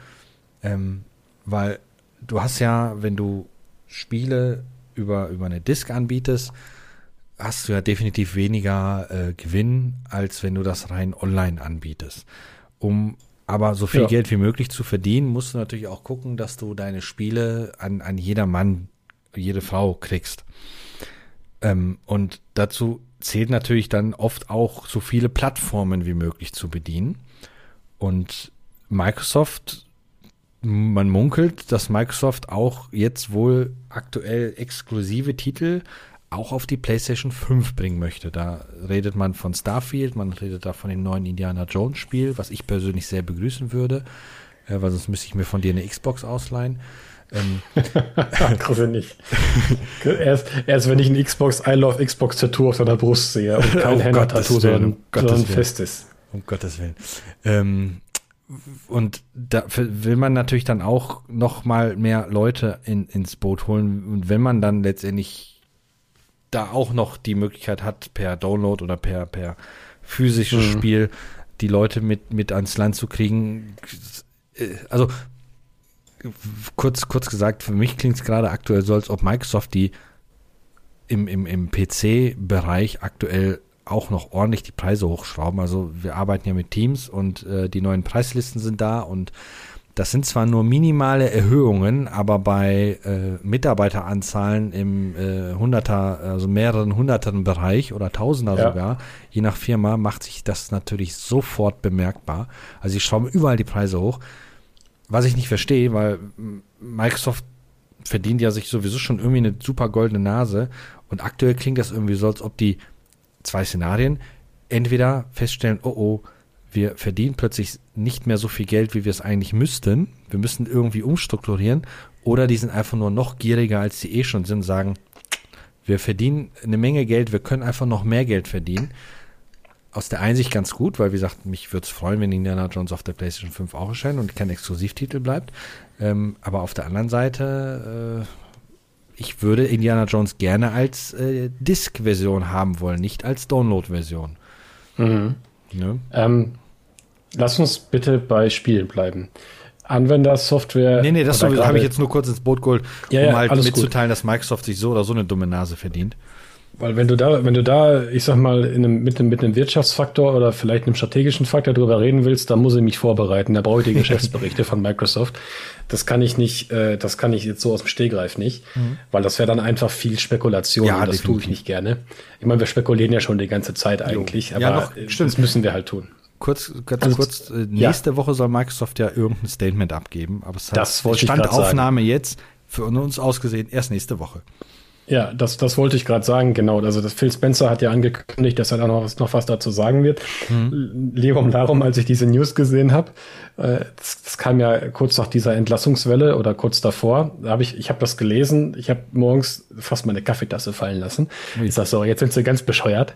ähm, weil du hast ja, wenn du Spiele über, über eine Disk anbietest, hast du ja definitiv weniger äh, Gewinn, als wenn du das rein online anbietest. Um aber so viel ja. Geld wie möglich zu verdienen, musst du natürlich auch gucken, dass du deine Spiele an, an jeder Mann, jede Frau kriegst. Ähm, und dazu zählt natürlich dann oft auch so viele Plattformen wie möglich zu bedienen. Und Microsoft man munkelt, dass Microsoft auch jetzt wohl aktuell exklusive Titel auch auf die PlayStation 5 bringen möchte. Da redet man von Starfield, man redet da von dem neuen Indiana Jones Spiel, was ich persönlich sehr begrüßen würde, äh, weil sonst müsste ich mir von dir eine Xbox ausleihen. Ähm, [LAUGHS] Grüße nicht. erst, erst wenn ich ein Xbox I Love Xbox Tattoo auf seiner Brust sehe und kein [LAUGHS] oh Henna-Tattoo, sondern, um sondern festes. Um Gottes Willen. Ähm, und da will man natürlich dann auch noch mal mehr Leute in, ins Boot holen. Und wenn man dann letztendlich da auch noch die Möglichkeit hat, per Download oder per, per physisches mhm. Spiel die Leute mit, mit ans Land zu kriegen. Äh, also kurz, kurz gesagt, für mich klingt es gerade aktuell so, als ob Microsoft die im, im, im PC-Bereich aktuell auch noch ordentlich die Preise hochschrauben. Also wir arbeiten ja mit Teams und äh, die neuen Preislisten sind da und das sind zwar nur minimale Erhöhungen, aber bei äh, Mitarbeiteranzahlen im äh, Hunderter, also mehreren Hundertern Bereich oder Tausender ja. sogar, je nach Firma, macht sich das natürlich sofort bemerkbar. Also sie schrauben überall die Preise hoch. Was ich nicht verstehe, weil Microsoft verdient ja sich sowieso schon irgendwie eine super goldene Nase und aktuell klingt das irgendwie so, als ob die zwei Szenarien. Entweder feststellen, oh oh, wir verdienen plötzlich nicht mehr so viel Geld, wie wir es eigentlich müssten. Wir müssen irgendwie umstrukturieren. Oder die sind einfach nur noch gieriger, als sie eh schon sind, sagen, wir verdienen eine Menge Geld, wir können einfach noch mehr Geld verdienen. Aus der Einsicht ganz gut, weil wie gesagt, mich würde es freuen, wenn Indiana Jones auf der PlayStation 5 auch erscheint und kein Exklusivtitel bleibt. Ähm, aber auf der anderen Seite, äh, ich würde Indiana Jones gerne als äh, Disk-Version haben wollen, nicht als Download-Version. Mhm. Ne? Ähm, lass uns bitte bei Spielen bleiben. Anwendersoftware. Nee, nee, das habe ich jetzt nur kurz ins Boot geholt, ja, um ja, halt mitzuteilen, gut. dass Microsoft sich so oder so eine dumme Nase verdient. Weil wenn du da, wenn du da, ich sag mal, in einem, mit, einem, mit einem Wirtschaftsfaktor oder vielleicht einem strategischen Faktor drüber reden willst, dann muss ich mich vorbereiten. Da brauche ich die Geschäftsberichte von Microsoft. Das kann ich nicht, äh, das kann ich jetzt so aus dem Stehgreif nicht, mhm. weil das wäre dann einfach viel Spekulation ja, und das tue ich nicht gerne. Ich meine, wir spekulieren ja schon die ganze Zeit eigentlich, jo. aber ja, noch, das müssen wir halt tun. Kurz, ganz also, kurz, äh, nächste ja. Woche soll Microsoft ja irgendein Statement abgeben, aber es hat das Standaufnahme jetzt für uns ausgesehen erst nächste Woche. Ja, das, das wollte ich gerade sagen, genau. Also das Phil Spencer hat ja angekündigt, dass er da noch, was, noch was dazu sagen wird. Mhm. Lerum darum, als ich diese News gesehen habe, äh, das, das kam ja kurz nach dieser Entlassungswelle oder kurz davor. Da habe ich, ich habe das gelesen, ich habe morgens fast meine Kaffeetasse fallen lassen. Mhm. Ich sag so, jetzt sind sie ganz bescheuert.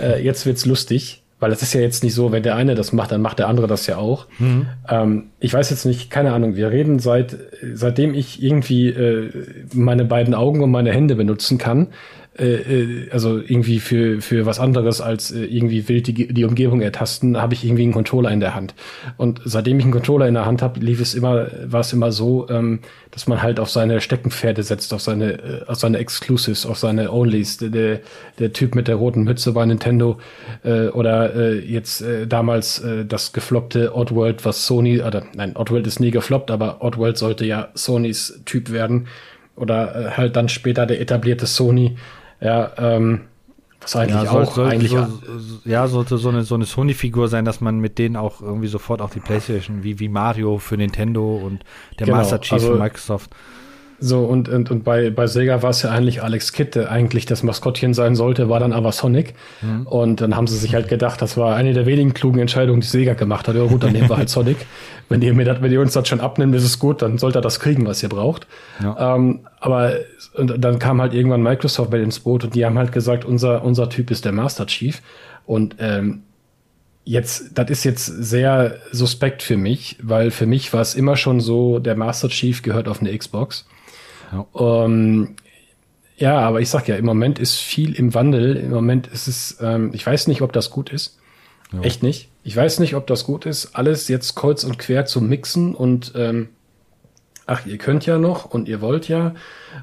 Äh, jetzt wird's lustig. Weil es ist ja jetzt nicht so, wenn der eine das macht, dann macht der andere das ja auch. Mhm. Ähm, ich weiß jetzt nicht, keine Ahnung, wir reden seit, seitdem ich irgendwie äh, meine beiden Augen und meine Hände benutzen kann, äh, äh, also irgendwie für, für was anderes als äh, irgendwie wild die, die Umgebung ertasten, habe ich irgendwie einen Controller in der Hand. Und seitdem ich einen Controller in der Hand habe, lief es immer, war es immer so, ähm, dass man halt auf seine Steckenpferde setzt, auf seine, äh, auf seine Exclusives, auf seine Onlys. Der, der Typ mit der roten Mütze war Nintendo äh, oder äh, jetzt äh, damals äh, das gefloppte Oddworld, was Sony, oder nein, Oddworld ist nie gefloppt, aber Oddworld sollte ja Sonys Typ werden. Oder äh, halt dann später der etablierte Sony ja, ähm, was eigentlich ja, auch soll, eigentlich so, ja sollte so eine so eine Sony Figur sein, dass man mit denen auch irgendwie sofort auch die PlayStation wie wie Mario für Nintendo und der genau, Master Chief also, für Microsoft so, und, und, und bei, bei Sega war es ja eigentlich Alex Kidd, der eigentlich das Maskottchen sein sollte, war dann aber Sonic. Mhm. Und dann haben sie sich halt gedacht, das war eine der wenigen klugen Entscheidungen, die Sega gemacht hat. Ja gut, dann nehmen wir halt Sonic. [LAUGHS] Wenn ihr, mir das, wenn ihr uns das schon abnimmt, ist es gut, dann sollt ihr das kriegen, was ihr braucht. Ja. Ähm, aber und dann kam halt irgendwann Microsoft bei ins Boot und die haben halt gesagt, unser, unser Typ ist der Master Chief. Und ähm, jetzt, das ist jetzt sehr suspekt für mich, weil für mich war es immer schon so, der Master Chief gehört auf eine Xbox. Ja. Um, ja, aber ich sag ja, im Moment ist viel im Wandel. Im Moment ist es, ähm, ich weiß nicht, ob das gut ist. Ja. Echt nicht. Ich weiß nicht, ob das gut ist, alles jetzt kreuz und quer zu mixen und ähm, ach, ihr könnt ja noch und ihr wollt ja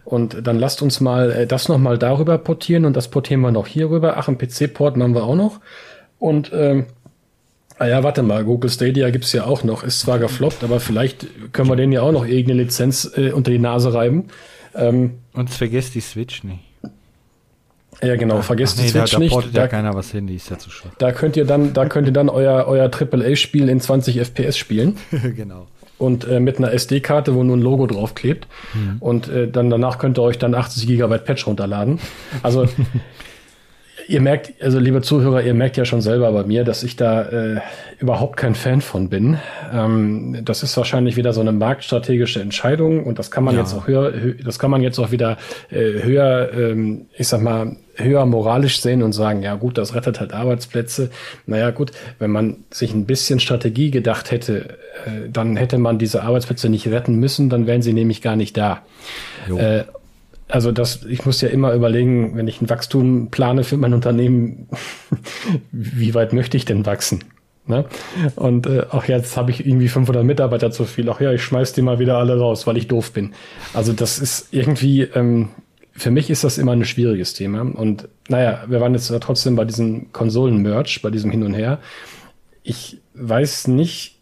und dann lasst uns mal äh, das noch mal darüber portieren und das portieren wir noch hier rüber. Ach, ein PC-Port machen wir auch noch und ähm, Ah ja, warte mal, Google Stadia gibt's ja auch noch. Ist zwar gefloppt, aber vielleicht können wir denen ja auch noch irgendeine Lizenz äh, unter die Nase reiben. Ähm, Und vergesst die Switch nicht. Ja, genau, vergesst ach, nee, die Switch da, da nicht. Da ja keiner was hin, die ist ja zu schwach. Da könnt ihr dann, da könnt ihr dann euer, euer AAA-Spiel in 20 FPS spielen. [LAUGHS] genau. Und äh, mit einer SD-Karte, wo nur ein Logo draufklebt. Mhm. Und äh, dann danach könnt ihr euch dann 80 GB Patch runterladen. Also [LAUGHS] ihr merkt, also liebe Zuhörer, ihr merkt ja schon selber bei mir, dass ich da äh, überhaupt kein Fan von bin. Ähm, das ist wahrscheinlich wieder so eine marktstrategische Entscheidung und das kann man ja. jetzt auch höher, das kann man jetzt auch wieder äh, höher, ähm, ich sag mal, höher moralisch sehen und sagen, ja gut, das rettet halt Arbeitsplätze. Naja gut, wenn man sich ein bisschen Strategie gedacht hätte, äh, dann hätte man diese Arbeitsplätze nicht retten müssen, dann wären sie nämlich gar nicht da. Äh, also das, ich muss ja immer überlegen, wenn ich ein Wachstum plane für mein Unternehmen, [LAUGHS] wie weit möchte ich denn wachsen? Ne? Und äh, auch jetzt habe ich irgendwie 500 Mitarbeiter zu viel. Ach ja, ich schmeiß die mal wieder alle raus, weil ich doof bin. Also das ist irgendwie, ähm, für mich ist das immer ein schwieriges Thema. Und naja, wir waren jetzt trotzdem bei diesem Konsolen-Merch, bei diesem Hin und Her. Ich weiß nicht,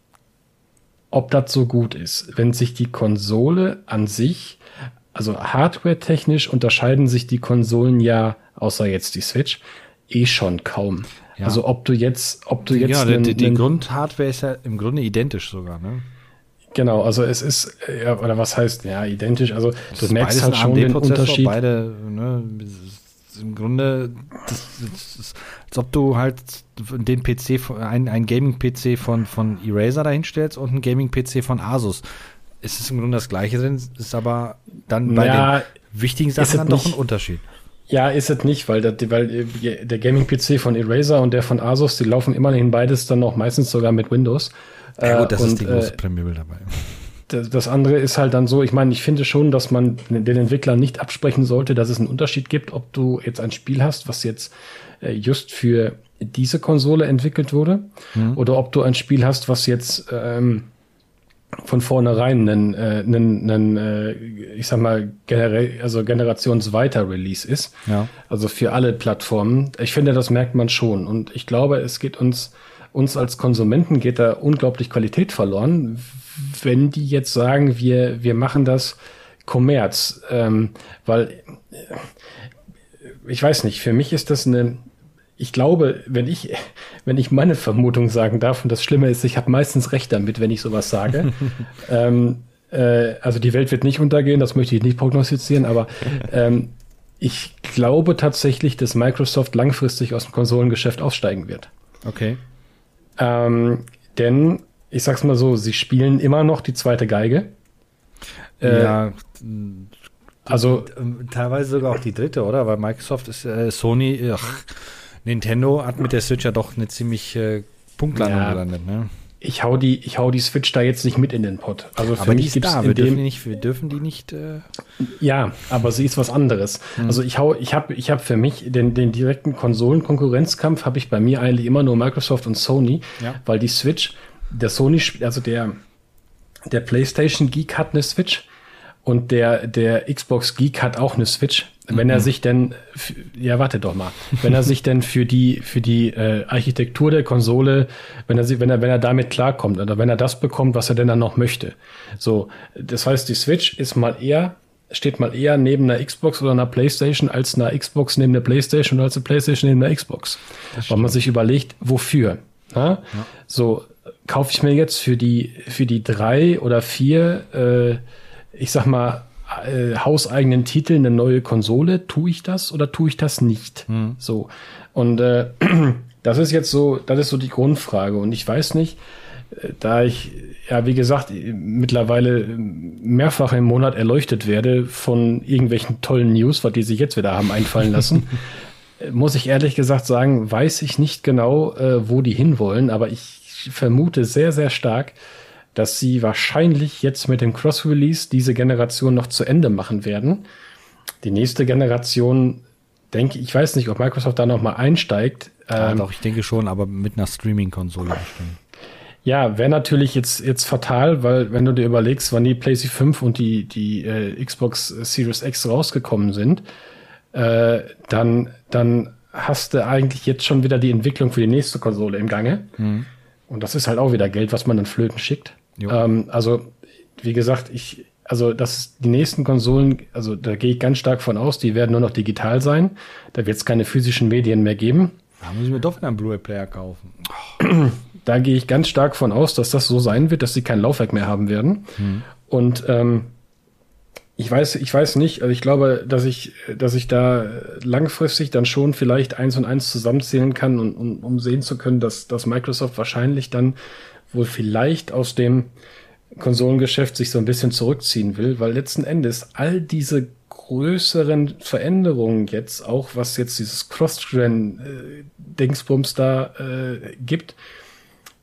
ob das so gut ist, wenn sich die Konsole an sich also hardware-technisch unterscheiden sich die Konsolen ja, außer jetzt die Switch, eh schon kaum. Ja. Also ob du jetzt, ob du jetzt. Ja, die, die Grundhardware ist ja im Grunde identisch sogar, ne? Genau, also es ist, ja, oder was heißt, ja, identisch, also das du merkest halt schon den Unterschied. Beide, ne, im Grunde, das, das ist, als ob du halt den PC, ein, ein Gaming-PC von, von Eraser dahinstellst und ein Gaming-PC von Asus. Es ist im Grunde das gleiche drin, ist aber dann bei ja, den wichtigen Sachen dann doch ein Unterschied. Ja, ist es nicht, weil, der, weil der Gaming-PC von Eraser und der von Asus, die laufen immerhin beides dann noch meistens sogar mit Windows. Ja, gut, das und, ist die große äh, Prämierel dabei das andere ist halt dann so, ich meine, ich finde schon, dass man den Entwicklern nicht absprechen sollte, dass es einen Unterschied gibt, ob du jetzt ein Spiel hast, was jetzt äh, just für diese Konsole entwickelt wurde, mhm. oder ob du ein Spiel hast, was jetzt ähm, von vornherein einen, äh, einen, einen äh, ich sag mal, generell, also generationsweiter Release ist. Ja. Also für alle Plattformen. Ich finde, das merkt man schon. Und ich glaube, es geht uns, uns als Konsumenten geht da unglaublich Qualität verloren, wenn die jetzt sagen, wir, wir machen das Kommerz, ähm, weil äh, ich weiß nicht, für mich ist das eine, ich glaube, wenn ich, wenn ich meine Vermutung sagen darf, und das Schlimme ist, ich habe meistens recht damit, wenn ich sowas sage. [LAUGHS] ähm, äh, also die Welt wird nicht untergehen, das möchte ich nicht prognostizieren, aber ähm, ich glaube tatsächlich, dass Microsoft langfristig aus dem Konsolengeschäft aussteigen wird. Okay. Ähm, denn ich sag's mal so, sie spielen immer noch die zweite Geige. Äh, ja, also teilweise sogar auch die dritte, oder? Weil Microsoft ist äh, Sony, ach, Nintendo hat mit der Switch ja doch eine ziemlich äh, Punktlandung ja, gelandet, ne? Ich hau, die, ich hau die Switch da jetzt nicht mit in den Pot. Also für aber mich die ist da. Wir dürfen, die nicht, wir dürfen die nicht. Äh ja, aber sie ist was anderes. Hm. Also ich hau, ich habe, ich habe für mich den, den direkten Konsolenkonkurrenzkampf habe ich bei mir eigentlich immer nur Microsoft und Sony, ja. weil die Switch der Sony, also der, der PlayStation Geek hat eine Switch und der, der Xbox Geek hat auch eine Switch. Wenn mhm. er sich denn, ja, warte doch mal, wenn er sich denn für die, für die äh, Architektur der Konsole, wenn er, wenn er, wenn er damit klarkommt oder wenn er das bekommt, was er denn dann noch möchte. So, das heißt, die Switch ist mal eher, steht mal eher neben einer Xbox oder einer Playstation als einer Xbox neben der Playstation oder als eine Playstation neben der Xbox. Weil man sich überlegt, wofür. Ja? So, kaufe ich mir jetzt für die, für die drei oder vier, äh, ich sag mal, äh, hauseigenen Titel eine neue Konsole? Tue ich das oder tue ich das nicht? Hm. So. Und äh, [CLEARS THROAT] das ist jetzt so, das ist so die Grundfrage. Und ich weiß nicht, äh, da ich, ja, wie gesagt, mittlerweile mehrfach im Monat erleuchtet werde von irgendwelchen tollen News, was die sich jetzt wieder haben einfallen lassen, [LAUGHS] muss ich ehrlich gesagt sagen, weiß ich nicht genau, äh, wo die hinwollen, aber ich vermute sehr, sehr stark, dass sie wahrscheinlich jetzt mit dem Cross-Release diese Generation noch zu Ende machen werden. Die nächste Generation, denke ich, weiß nicht, ob Microsoft da noch mal einsteigt. Ja, ähm, doch, ich denke schon, aber mit einer Streaming-Konsole bestimmt. Ja, wäre natürlich jetzt, jetzt fatal, weil wenn du dir überlegst, wann die PlayStation 5 und die, die äh, Xbox Series X rausgekommen sind, äh, dann, dann hast du eigentlich jetzt schon wieder die Entwicklung für die nächste Konsole im Gange. Mhm. Und das ist halt auch wieder Geld, was man dann flöten schickt. Ähm, also, wie gesagt, ich, also das die nächsten Konsolen, also da gehe ich ganz stark von aus, die werden nur noch digital sein. Da wird es keine physischen Medien mehr geben. Da muss ich mir doch einen Blu-ray-Player kaufen. Da gehe ich ganz stark von aus, dass das so sein wird, dass sie kein Laufwerk mehr haben werden. Hm. Und ähm, ich weiß, ich weiß nicht, also ich glaube, dass ich, dass ich da langfristig dann schon vielleicht eins und eins zusammenzählen kann und, und um sehen zu können, dass, dass Microsoft wahrscheinlich dann wohl vielleicht aus dem Konsolengeschäft sich so ein bisschen zurückziehen will, weil letzten Endes all diese größeren Veränderungen jetzt, auch was jetzt dieses Cross-Gen-Dingsbums da äh, gibt,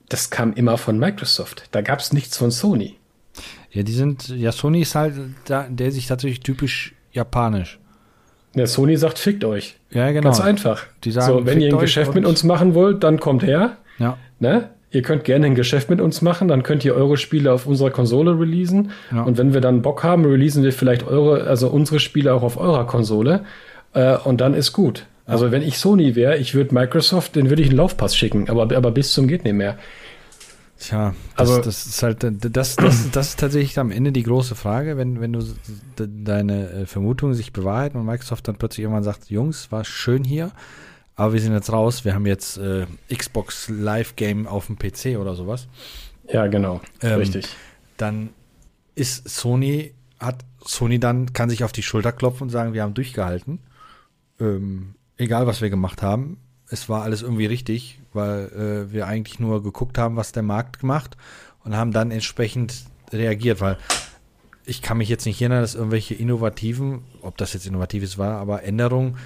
das kam immer von Microsoft. Da gab es nichts von Sony. Ja, die sind, ja, Sony ist halt, da, der sich tatsächlich typisch japanisch. Ja, Sony sagt, fickt euch. Ja, genau. Ganz einfach. Die sagen, so, wenn ihr ein Geschäft mit uns machen wollt, dann kommt her. Ja. Ne? Ihr könnt gerne ein Geschäft mit uns machen, dann könnt ihr eure Spiele auf unserer Konsole releasen. Ja. Und wenn wir dann Bock haben, releasen wir vielleicht eure, also unsere Spiele auch auf eurer Konsole. Äh, und dann ist gut. Also wenn ich Sony wäre, ich würde Microsoft, den würde ich einen Laufpass schicken, aber, aber bis zum geht nicht mehr. Tja, das, also, das ist halt, das, das, das ist tatsächlich am Ende die große Frage, wenn, wenn du deine äh, Vermutungen sich bewahrheiten und Microsoft dann plötzlich irgendwann sagt, Jungs, war schön hier, aber wir sind jetzt raus, wir haben jetzt äh, Xbox Live Game auf dem PC oder sowas. Ja, genau, ähm, richtig. Dann ist Sony, hat Sony dann, kann sich auf die Schulter klopfen und sagen, wir haben durchgehalten. ähm, egal was wir gemacht haben, es war alles irgendwie richtig, weil äh, wir eigentlich nur geguckt haben, was der Markt macht und haben dann entsprechend reagiert, weil ich kann mich jetzt nicht erinnern, dass irgendwelche innovativen, ob das jetzt innovatives war, aber Änderungen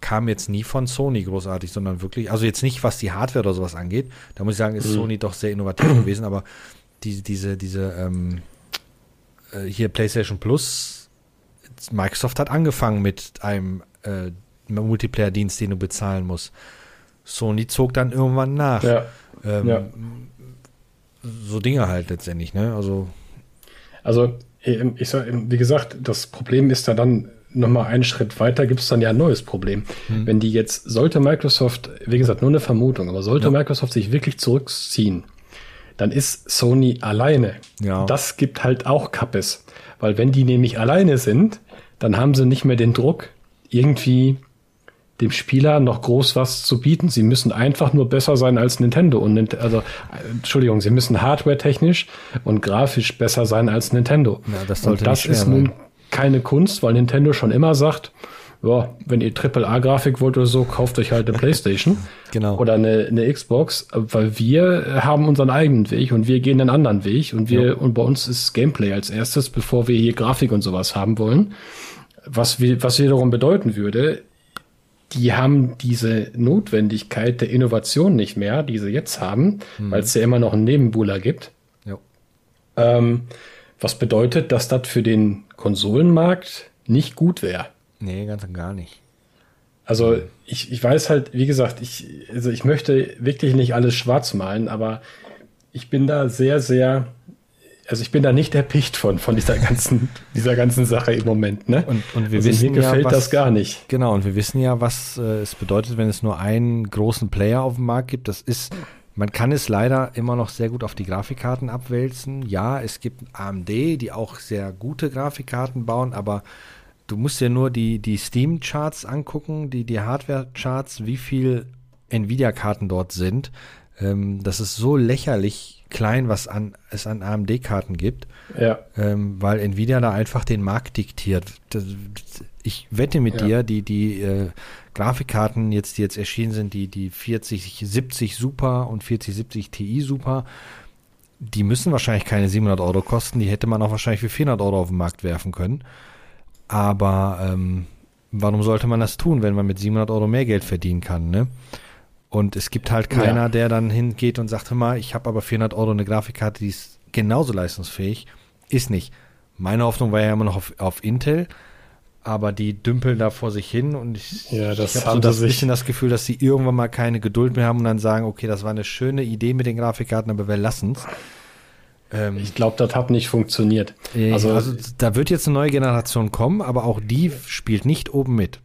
kamen jetzt nie von Sony großartig, sondern wirklich, also jetzt nicht, was die Hardware oder sowas angeht. Da muss ich sagen, ist mhm. Sony doch sehr innovativ [CLEARS THROAT] gewesen, aber die, diese, diese, ähm, äh, hier PlayStation Plus, Microsoft hat angefangen mit einem äh, Multiplayer-Dienst, den du bezahlen musst. Sony zog dann irgendwann nach. Ja. Ähm, ja. So Dinge halt letztendlich, ne? Also. Also, ich sag, wie gesagt, das Problem ist da dann nochmal einen Schritt weiter, gibt es dann ja ein neues Problem. Hm. Wenn die jetzt, sollte Microsoft, wie gesagt, nur eine Vermutung, aber sollte ja. Microsoft sich wirklich zurückziehen, dann ist Sony alleine. Ja. Das gibt halt auch Kappes. Weil wenn die nämlich alleine sind, dann haben sie nicht mehr den Druck, irgendwie dem Spieler noch groß was zu bieten. Sie müssen einfach nur besser sein als Nintendo und also Entschuldigung, sie müssen hardware-technisch und grafisch besser sein als Nintendo. Ja, das sollte und das ist nun keine Kunst, weil Nintendo schon immer sagt, ja, wenn ihr AAA-Grafik wollt oder so, kauft euch halt eine Playstation. [LAUGHS] genau. Oder eine, eine Xbox, weil wir haben unseren eigenen Weg und wir gehen einen anderen Weg und wir, ja. und bei uns ist Gameplay als erstes, bevor wir hier Grafik und sowas haben wollen. Was, wir, was wiederum bedeuten würde, die haben diese Notwendigkeit der Innovation nicht mehr, die sie jetzt haben, mhm. weil es ja immer noch einen Nebenbuhler gibt. Ja. Ähm, was bedeutet, dass das für den Konsolenmarkt nicht gut wäre. Nee, ganz und gar nicht. Also ich, ich weiß halt, wie gesagt, ich, also ich möchte wirklich nicht alles schwarz malen, aber ich bin da sehr, sehr also ich bin da nicht erpicht von, von dieser [LAUGHS] ganzen, dieser ganzen Sache im Moment, ne? Und, und wir also wissen mir gefällt ja, was, das gar nicht. Genau, und wir wissen ja, was äh, es bedeutet, wenn es nur einen großen Player auf dem Markt gibt. Das ist, man kann es leider immer noch sehr gut auf die Grafikkarten abwälzen. Ja, es gibt AMD, die auch sehr gute Grafikkarten bauen, aber du musst dir nur die, die Steam-Charts angucken, die, die Hardware-Charts, wie viel Nvidia-Karten dort sind. Ähm, das ist so lächerlich klein, was an, es an AMD-Karten gibt. Ja. Ähm, weil Nvidia da einfach den Markt diktiert. Das, ich wette mit ja. dir, die, die äh, Grafikkarten jetzt, die jetzt erschienen sind, die, die 4070 Super und 4070 Ti Super, die müssen wahrscheinlich keine 700 Euro kosten. Die hätte man auch wahrscheinlich für 400 Euro auf den Markt werfen können. Aber ähm, warum sollte man das tun, wenn man mit 700 Euro mehr Geld verdienen kann, ne? Und es gibt halt keiner, ja. der dann hingeht und sagt, hör mal, ich habe aber 400 Euro eine Grafikkarte, die ist genauso leistungsfähig. Ist nicht. Meine Hoffnung war ja immer noch auf, auf Intel, aber die dümpeln da vor sich hin und ich, ja, das ich habe so das bisschen das Gefühl, dass sie irgendwann mal keine Geduld mehr haben und dann sagen, okay, das war eine schöne Idee mit den Grafikkarten, aber wir lassen es. Ähm, ich glaube, das hat nicht funktioniert. Also, also da wird jetzt eine neue Generation kommen, aber auch die spielt nicht oben mit.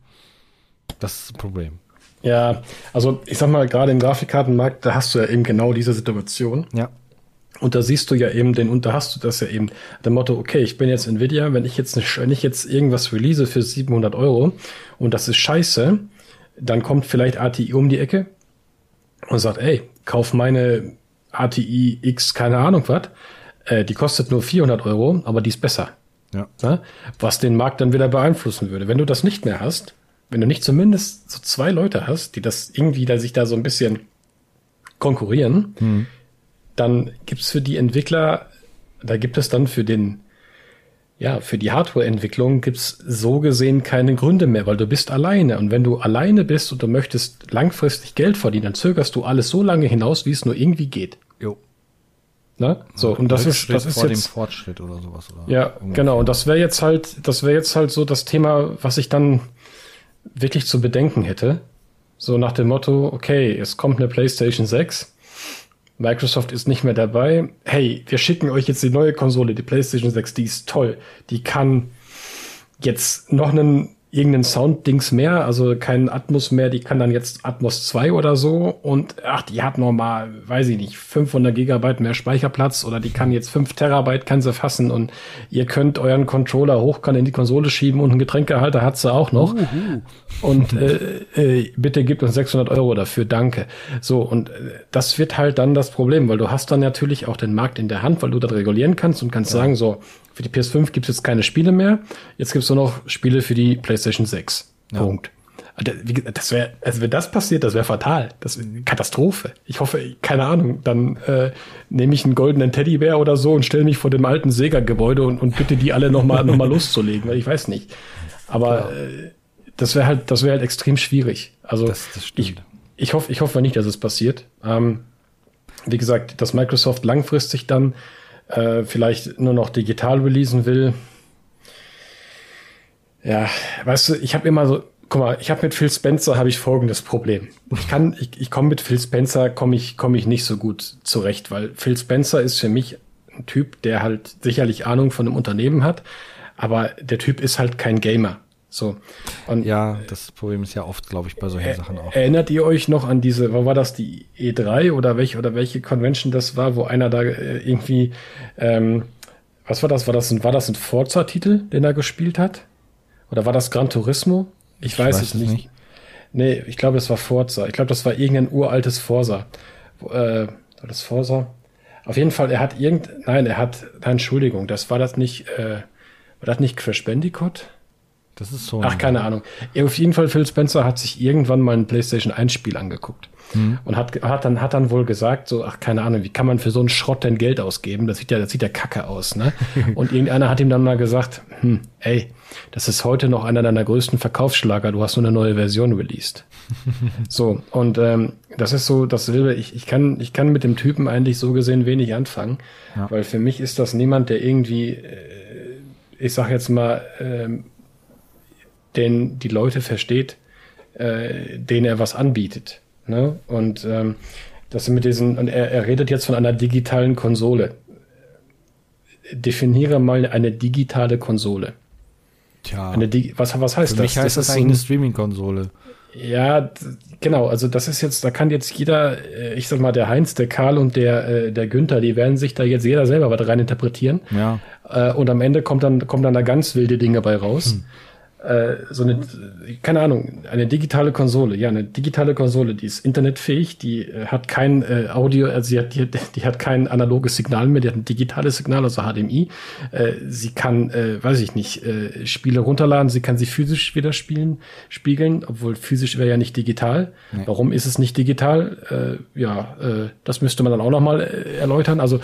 Das ist das Problem. Ja, also ich sag mal, gerade im Grafikkartenmarkt, da hast du ja eben genau diese Situation. Ja. Und da siehst du ja eben den, und da hast du das ja eben, der Motto, okay, ich bin jetzt Nvidia, wenn ich jetzt, nicht, wenn ich jetzt irgendwas release für 700 Euro und das ist scheiße, dann kommt vielleicht ATI um die Ecke und sagt, ey, kauf meine ATI X, keine Ahnung was, äh, die kostet nur 400 Euro, aber die ist besser. Ja. Na? Was den Markt dann wieder beeinflussen würde. Wenn du das nicht mehr hast, wenn du nicht zumindest so zwei Leute hast, die das irgendwie da sich da so ein bisschen konkurrieren, hm. Dann gibt's für die Entwickler, da gibt es dann für den, ja, für die Hardware-Entwicklung gibt's so gesehen keine Gründe mehr, weil du bist alleine. Und wenn du alleine bist und du möchtest langfristig Geld verdienen, dann zögerst du alles so lange hinaus, wie es nur irgendwie geht. Jo. Na? So, und das ist, das ist vor jetzt, dem Fortschritt oder sowas. Oder ja, genau. Und das wäre jetzt halt, das wäre jetzt halt so das Thema, was ich dann wirklich zu bedenken hätte. So nach dem Motto, okay, es kommt eine PlayStation 6, Microsoft ist nicht mehr dabei. Hey, wir schicken euch jetzt die neue Konsole, die PlayStation 6, die ist toll. Die kann jetzt noch einen irgendeinen Sound-Dings mehr, also keinen Atmos mehr, die kann dann jetzt Atmos 2 oder so und ach, die hat noch mal, weiß ich nicht, 500 Gigabyte mehr Speicherplatz oder die kann jetzt 5 Terabyte, kann sie fassen und ihr könnt euren Controller hochkant in die Konsole schieben und einen Getränkehalter hat sie auch noch Uhu. und äh, äh, bitte gebt uns 600 Euro dafür, danke. So und äh, das wird halt dann das Problem, weil du hast dann natürlich auch den Markt in der Hand, weil du das regulieren kannst und kannst ja. sagen so, für die PS5 gibt es jetzt keine Spiele mehr. Jetzt gibt es nur noch Spiele für die PlayStation 6. Ja. Punkt. Das wäre, also wenn das passiert, das wäre fatal. Das wäre Katastrophe. Ich hoffe, keine Ahnung, dann äh, nehme ich einen goldenen Teddybär oder so und stelle mich vor dem alten Sega-Gebäude und, und bitte die alle nochmal noch mal loszulegen, weil ich weiß nicht. Aber äh, das wäre halt, das wäre halt extrem schwierig. Also Das, das ich, ich hoffe, ich hoffe nicht, dass es passiert. Ähm, wie gesagt, dass Microsoft langfristig dann äh, vielleicht nur noch digital releasen will. Ja, weißt du, ich habe immer so, guck mal, ich habe mit Phil Spencer habe ich folgendes Problem. Ich kann, ich, ich komme mit Phil Spencer komme ich komme ich nicht so gut zurecht, weil Phil Spencer ist für mich ein Typ, der halt sicherlich Ahnung von einem Unternehmen hat, aber der Typ ist halt kein Gamer. So. Und Ja, das Problem ist ja oft, glaube ich, bei solchen Ä- Sachen auch. Erinnert ihr euch noch an diese, war war das die E3 oder welche oder welche Convention das war, wo einer da äh, irgendwie, ähm, was war das? War das ein, war das ein Forza-Titel, den er gespielt hat? Oder war das Gran Turismo? Ich, weiß, es nicht. Nee, ich glaube, es war Forza. Ich glaube, das war irgendein uraltes Forza. Wo, Äh, war das Forza? Auf jeden Fall, er hat irgend, nein, er hat, nein, Entschuldigung, das war das nicht, äh, war das nicht Crash Bandicoot? Das ist so. Ach, keine Ahnung. Auf jeden Fall, Phil Spencer hat sich irgendwann mal ein PlayStation 1 Spiel angeguckt. Und hat, hat, dann, hat dann wohl gesagt, so, ach, keine Ahnung, wie kann man für so einen Schrott denn Geld ausgeben? Das sieht ja, das sieht ja kacke aus, ne? [LAUGHS] Und irgendeiner hat ihm dann mal gesagt, hm, ey, das ist heute noch einer deiner größten Verkaufsschlager, du hast nur eine neue Version released. [LAUGHS] so, und ähm, das ist so dasselbe, ich, ich, kann, ich kann mit dem Typen eigentlich so gesehen wenig anfangen, Ja. weil für mich ist das niemand, der irgendwie, äh, ich sag jetzt mal, ähm, den die Leute versteht, äh, denen er was anbietet. Ne? Und ähm, das mit diesen, und er, er redet jetzt von einer digitalen Konsole. Definiere mal eine digitale Konsole. Tja, Eine Digi was, was heißt für das? mich heißt das, ist eigentlich eine ein- Streaming-Konsole. ja, genau. Also das ist jetzt, da kann jetzt jeder, äh, ich sag mal, der Heinz, der Karl und der, äh, der Günther, die werden sich da jetzt jeder selber was rein interpretieren. Ja, Äh, und am Ende kommt dann, kommen dann da ganz wilde Dinge bei raus. Äh, so eine, keine Ahnung, eine digitale Konsole. Ja, eine digitale Konsole, die ist internetfähig, die äh, hat kein äh, Audio, also sie hat, die, [LAUGHS] die hat kein analoges Signal mehr, die hat ein digitales Signal, also HDMI. Äh, sie kann, äh, weiß ich nicht, äh, Spiele runterladen, sie kann sie physisch wieder spielen, spiegeln, obwohl physisch wäre ja nicht digital. Warum ist es nicht digital? Äh, ja, äh, das müsste man dann auch nochmal äh, erläutern. Also,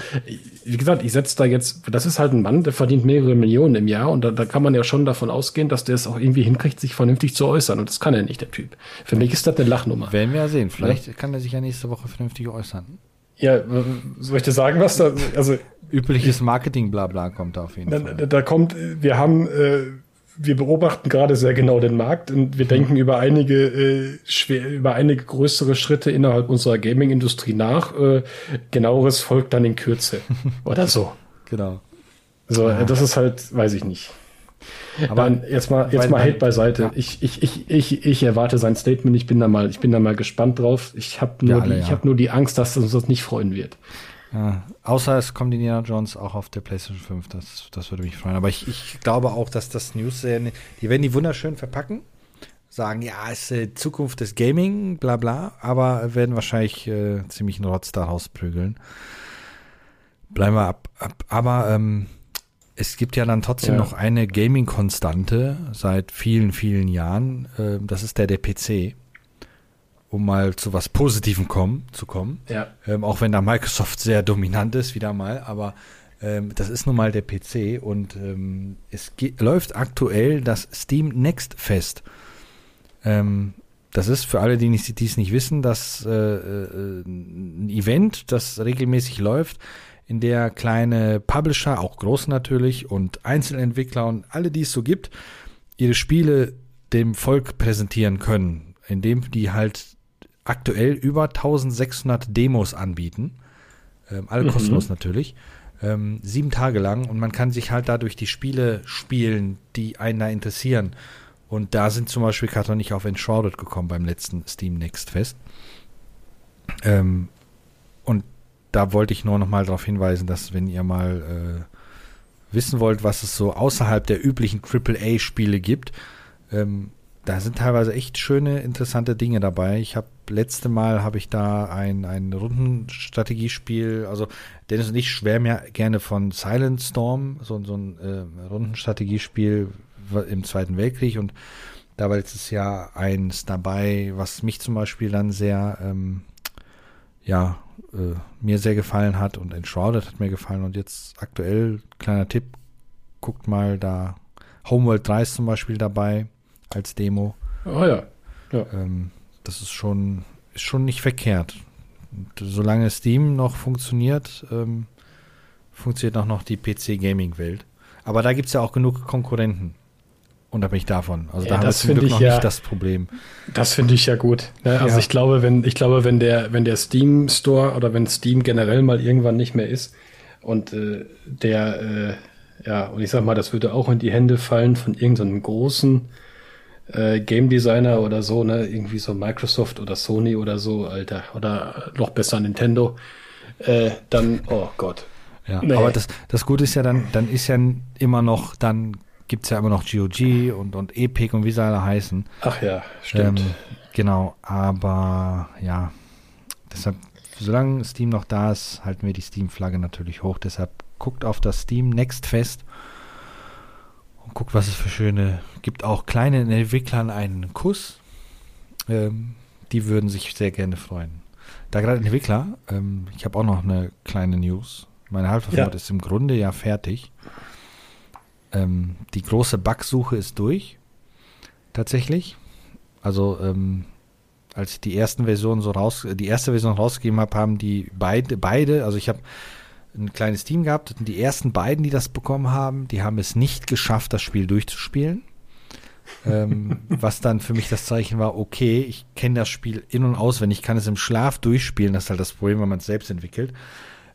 wie gesagt, ich setze da jetzt, das ist halt ein Mann, der verdient mehrere Millionen im Jahr und da, da kann man ja schon davon ausgehen, dass der es auch irgendwie hinkriegt, sich vernünftig zu äußern. Und das kann er nicht, der Typ. Für mich ist das eine Lachnummer. werden wir ja sehen. Vielleicht kann er sich ja nächste Woche vernünftig äußern. Ja, soll ich dir sagen, was da, also, Übliches Marketing-Blabla kommt da auf jeden da, Fall. da, kommt, wir haben, äh, wir beobachten gerade sehr genau den Markt und wir denken über einige äh, schwer, über einige größere Schritte innerhalb unserer Gaming-Industrie nach. Äh, genaueres folgt dann in Kürze [LAUGHS] oder so. Genau. So, äh, das ist halt, weiß ich nicht. Aber jetzt mal, jetzt mal Hate beiseite. ja. Ich, ich, ich, ich, ich erwarte sein Statement. Ich bin da mal, ich bin da mal gespannt drauf. Ich habe nur, alle, die, ich ja. habe nur die Angst, dass uns das nicht freuen wird. Ja, außer es kommt Indiana Jones auch auf der PlayStation 5. Das, das würde mich freuen. Aber ich, ich glaube auch, dass das News, sehr, die werden die wunderschön verpacken. Sagen, ja, es ist äh, Zukunft des Gaming, bla bla, aber werden wahrscheinlich äh, ziemlich einen Rotz da rausprügeln. Bleiben wir ab. ab. Aber ähm, es gibt ja dann trotzdem Ja. noch eine Gaming-Konstante seit vielen, vielen Jahren. Äh, das ist der der PC. Um mal zu was Positivem kommen, zu kommen. Ja. Ähm, auch wenn da Microsoft sehr dominant ist, wieder mal, aber ähm, das ist nun mal der PC und ähm, es läuft aktuell das Steam Next Fest. Ähm, das ist für alle, die es nicht wissen, das äh, äh, ein Event, das regelmäßig läuft, in der kleine Publisher, auch groß natürlich, und Einzelentwickler und alle, die es so gibt, ihre Spiele dem Volk präsentieren können, indem die halt aktuell über 1600 Demos anbieten. Ähm, alle Mhm. kostenlos natürlich. Ähm, sieben Tage lang und man kann sich halt dadurch die Spiele spielen, die einen da interessieren. Und da sind zum Beispiel Karton und ich auf Enshrouded gekommen beim letzten Steam Next Fest. Ähm, und da wollte ich nur noch mal darauf hinweisen, dass wenn ihr mal äh, wissen wollt, was es so außerhalb der üblichen AAA-Spiele gibt, ähm, da sind teilweise echt schöne, interessante Dinge dabei. Ich habe letzte Mal habe ich da ein, ein Rundenstrategiespiel, also Dennis und ich schwärmen ja gerne von Silent Storm, so, so ein äh, Rundenstrategiespiel im Zweiten Weltkrieg und Da war letztes Jahr eins dabei, was mich zum Beispiel dann sehr, ähm, ja, äh, mir sehr gefallen hat und Enshrouded hat mir gefallen. Und jetzt aktuell, kleiner Tipp, guckt mal da, Homeworld 3 ist zum Beispiel dabei als Demo. Oh ja. ja. Ähm, das ist schon, ist schon nicht verkehrt. Und solange Steam noch funktioniert, ähm, funktioniert auch noch die PC-Gaming-Welt. Aber da gibt es ja auch genug Konkurrenten. Unabhängig davon. Also Ja, da haben wir das zum Glück finde noch ich ja- nicht das Problem. Das finde ich ja gut. Ne? Also Ja. ich glaube, wenn ich glaube, wenn der wenn der Steam Store oder wenn Steam generell mal irgendwann nicht mehr ist und äh, der äh, ja und ich sag mal, das würde auch in die Hände fallen von irgendeinem großen äh, Game Designer oder so, ne, irgendwie so Microsoft oder Sony oder so, Alter, oder noch besser Nintendo, äh, dann oh Gott. Ja, Nee. aber das, das Gute ist ja dann, dann ist ja immer noch, dann gibt es ja immer noch GOG und, und Epic und wie sie alle heißen. Ach ja, stimmt. Ähm, genau, aber ja, deshalb, solange Steam noch da ist, halten wir die Steam-Flagge natürlich hoch. Deshalb guckt auf das Steam Next Fest und guckt, was es für schöne, gibt auch kleinen Entwicklern einen Kuss. Ähm, die würden sich sehr gerne freuen. Da gerade Entwickler, ähm, ich habe auch noch eine kleine News. Meine Halbwertmod Ja. ist im Grunde ja fertig. Ähm, die große Bugsuche ist durch. Tatsächlich. Also, ähm, als ich die ersten Versionen so raus, die erste Version rausgegeben habe, haben die beide, beide, also ich habe ein kleines Team gehabt und die ersten beiden, die das bekommen haben, die haben es nicht geschafft, das Spiel durchzuspielen. ähm, [LAUGHS] was dann für mich das Zeichen war, okay, ich kenne das Spiel in- und auswendig, ich kann es im Schlaf durchspielen, das ist halt das Problem, wenn man es selbst entwickelt.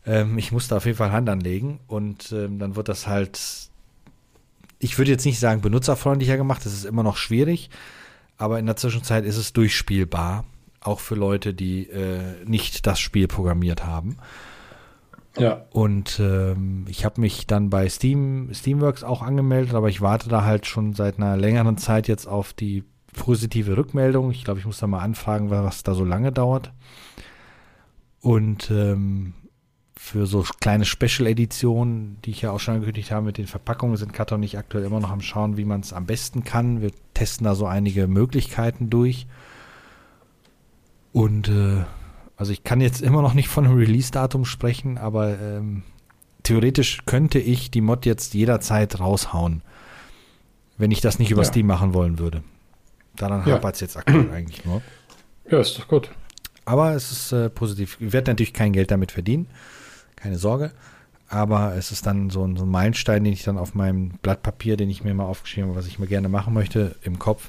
Ähm, ich musste auf jeden Fall Hand anlegen und ähm, dann wird das halt, ich würde jetzt nicht sagen benutzerfreundlicher gemacht, das ist immer noch schwierig, aber in der Zwischenzeit ist es durchspielbar, auch für Leute, die äh, nicht das Spiel programmiert haben. Ja. Und ähm, ich habe mich dann bei Steam, Steamworks auch angemeldet, aber ich warte da halt schon seit einer längeren Zeit jetzt auf die positive Rückmeldung. Ich glaube, ich muss da mal anfragen, was da so lange dauert. Und ähm, für so kleine Special-Editionen, die ich ja auch schon angekündigt habe mit den Verpackungen, sind Kato und ich aktuell immer noch am Schauen, wie man es am besten kann. Wir testen da so einige Möglichkeiten durch. Und äh, also ich kann jetzt immer noch nicht von einem Release-Datum sprechen, aber ähm, theoretisch könnte ich die Mod jetzt jederzeit raushauen, wenn ich das nicht über Ja. Steam machen wollen würde. Daran Ja. hapert es jetzt aktuell [CLEARS THROAT] eigentlich nur. Ja, ist doch gut. Aber es ist äh, positiv. Ich werde natürlich kein Geld damit verdienen, keine Sorge. Aber es ist dann so ein, so ein Meilenstein, den ich dann auf meinem Blatt Papier, den ich mir mal aufgeschrieben habe, was ich mir gerne machen möchte, im Kopf,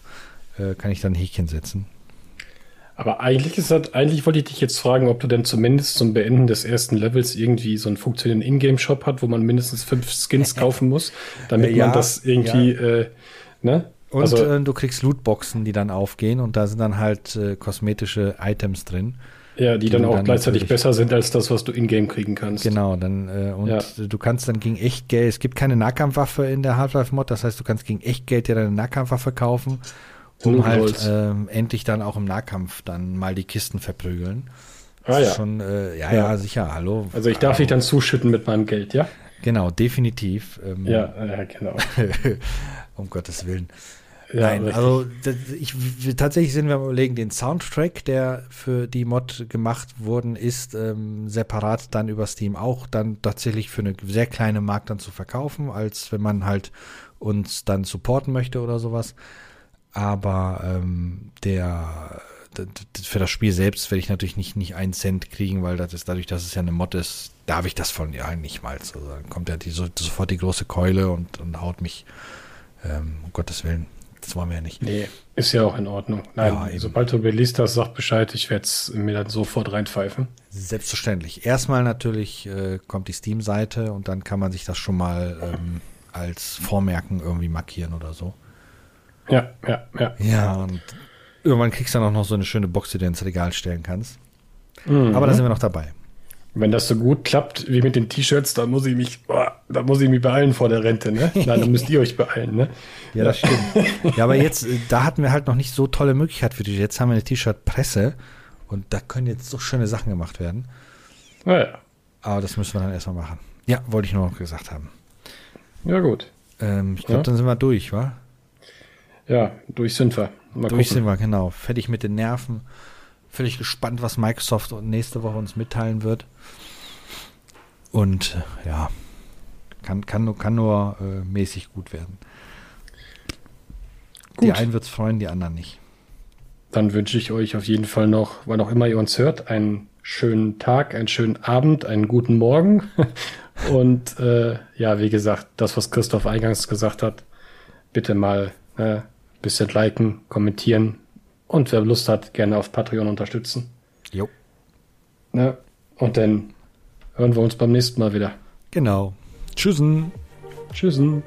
äh, kann ich dann ein Häkchen setzen. Aber eigentlich ist das, eigentlich wollte ich dich jetzt fragen, ob du denn zumindest zum Beenden des ersten Levels irgendwie so einen funktionierenden Ingame-Shop hat, wo man mindestens fünf Skins [LAUGHS] kaufen muss, damit Ja, man das irgendwie, äh, ne? Und also, äh, du kriegst Lootboxen, die dann aufgehen und da sind dann halt äh, kosmetische Items drin. Ja, die, die dann auch dann gleichzeitig besser sind als das, was du in-game kriegen kannst. Genau, dann äh, und Ja. du kannst dann gegen Echtgeld, es gibt keine Nahkampfwaffe in der Half-Life-Mod, das heißt, du kannst gegen Echtgeld dir deine Nahkampfwaffe kaufen, um Loot halt ähm, endlich dann auch im Nahkampf dann mal die Kisten verprügeln. Ah ja. Schon, äh, ja, Ja. ja, sicher, hallo. Also ich darf dich dann zuschütten mit meinem Geld, ja? Genau, definitiv. Ähm, Ja, ja, genau. [LAUGHS] um Gottes Willen. Ja, Nein, richtig. also das, ich, tatsächlich sind wir am überlegen, den Soundtrack, der für die Mod gemacht worden ist, ähm, separat dann über Steam auch dann tatsächlich für eine sehr kleine Mark dann zu verkaufen, als wenn man halt uns dann supporten möchte oder sowas. Aber ähm, der für das Spiel selbst werde ich natürlich nicht, nicht einen Cent kriegen, weil das ist dadurch, dass es ja eine Mod ist, darf ich das von ja nicht mal. Also dann kommt ja die, so, sofort die große Keule und, und haut mich. Ähm, um Gottes Willen. Das wollen wir ja nicht. Nee, ist ja auch in Ordnung. Nein, Ja, sobald du released hast, sag Bescheid, ich werde es mir dann sofort reinpfeifen. Selbstverständlich. Erstmal natürlich äh, kommt die Steam-Seite und dann kann man sich das schon mal ähm, als Vormerken irgendwie markieren oder so. Ja, ja, ja. Ja, und irgendwann kriegst du dann auch noch so eine schöne Box, die du ins Regal stellen kannst. Mhm. Aber da sind wir noch dabei. Wenn das so gut klappt wie mit den T-Shirts, dann muss ich mich, boah, da muss ich mich beeilen vor der Rente, ne? [LAUGHS] Nein, dann müsst ihr euch beeilen, ne? Ja, das stimmt. ja, aber jetzt, äh, da hatten wir halt noch nicht so tolle Möglichkeit für die. Jetzt haben wir eine T-Shirt-Presse und da können jetzt so schöne Sachen gemacht werden. Naja, Aber das müssen wir dann erstmal machen. Ja, wollte ich nur noch gesagt haben. ja gut. Ähm, ich glaube, Ja. dann sind wir durch, wa? ja, durch sind wir. Mal durch gucken. sind wir, genau. Fertig mit den Nerven. Völlig gespannt, was Microsoft nächste Woche uns mitteilen wird. Und äh, ja, kann, kann nur, kann nur äh, mäßig gut werden. Gut. Die einen wird es freuen, die anderen nicht. Dann wünsche ich euch auf jeden Fall noch, wann auch immer ihr uns hört, einen schönen Tag, einen schönen Abend, einen guten Morgen. [LAUGHS] Und äh, ja, wie gesagt, das, was Christoph eingangs gesagt hat, bitte mal äh, bisschen liken, kommentieren und wer Lust hat, gerne auf Patreon unterstützen. Jo. Ne? Und dann hören wir uns beim nächsten Mal wieder. Genau. Tschüssen. Tschüssen.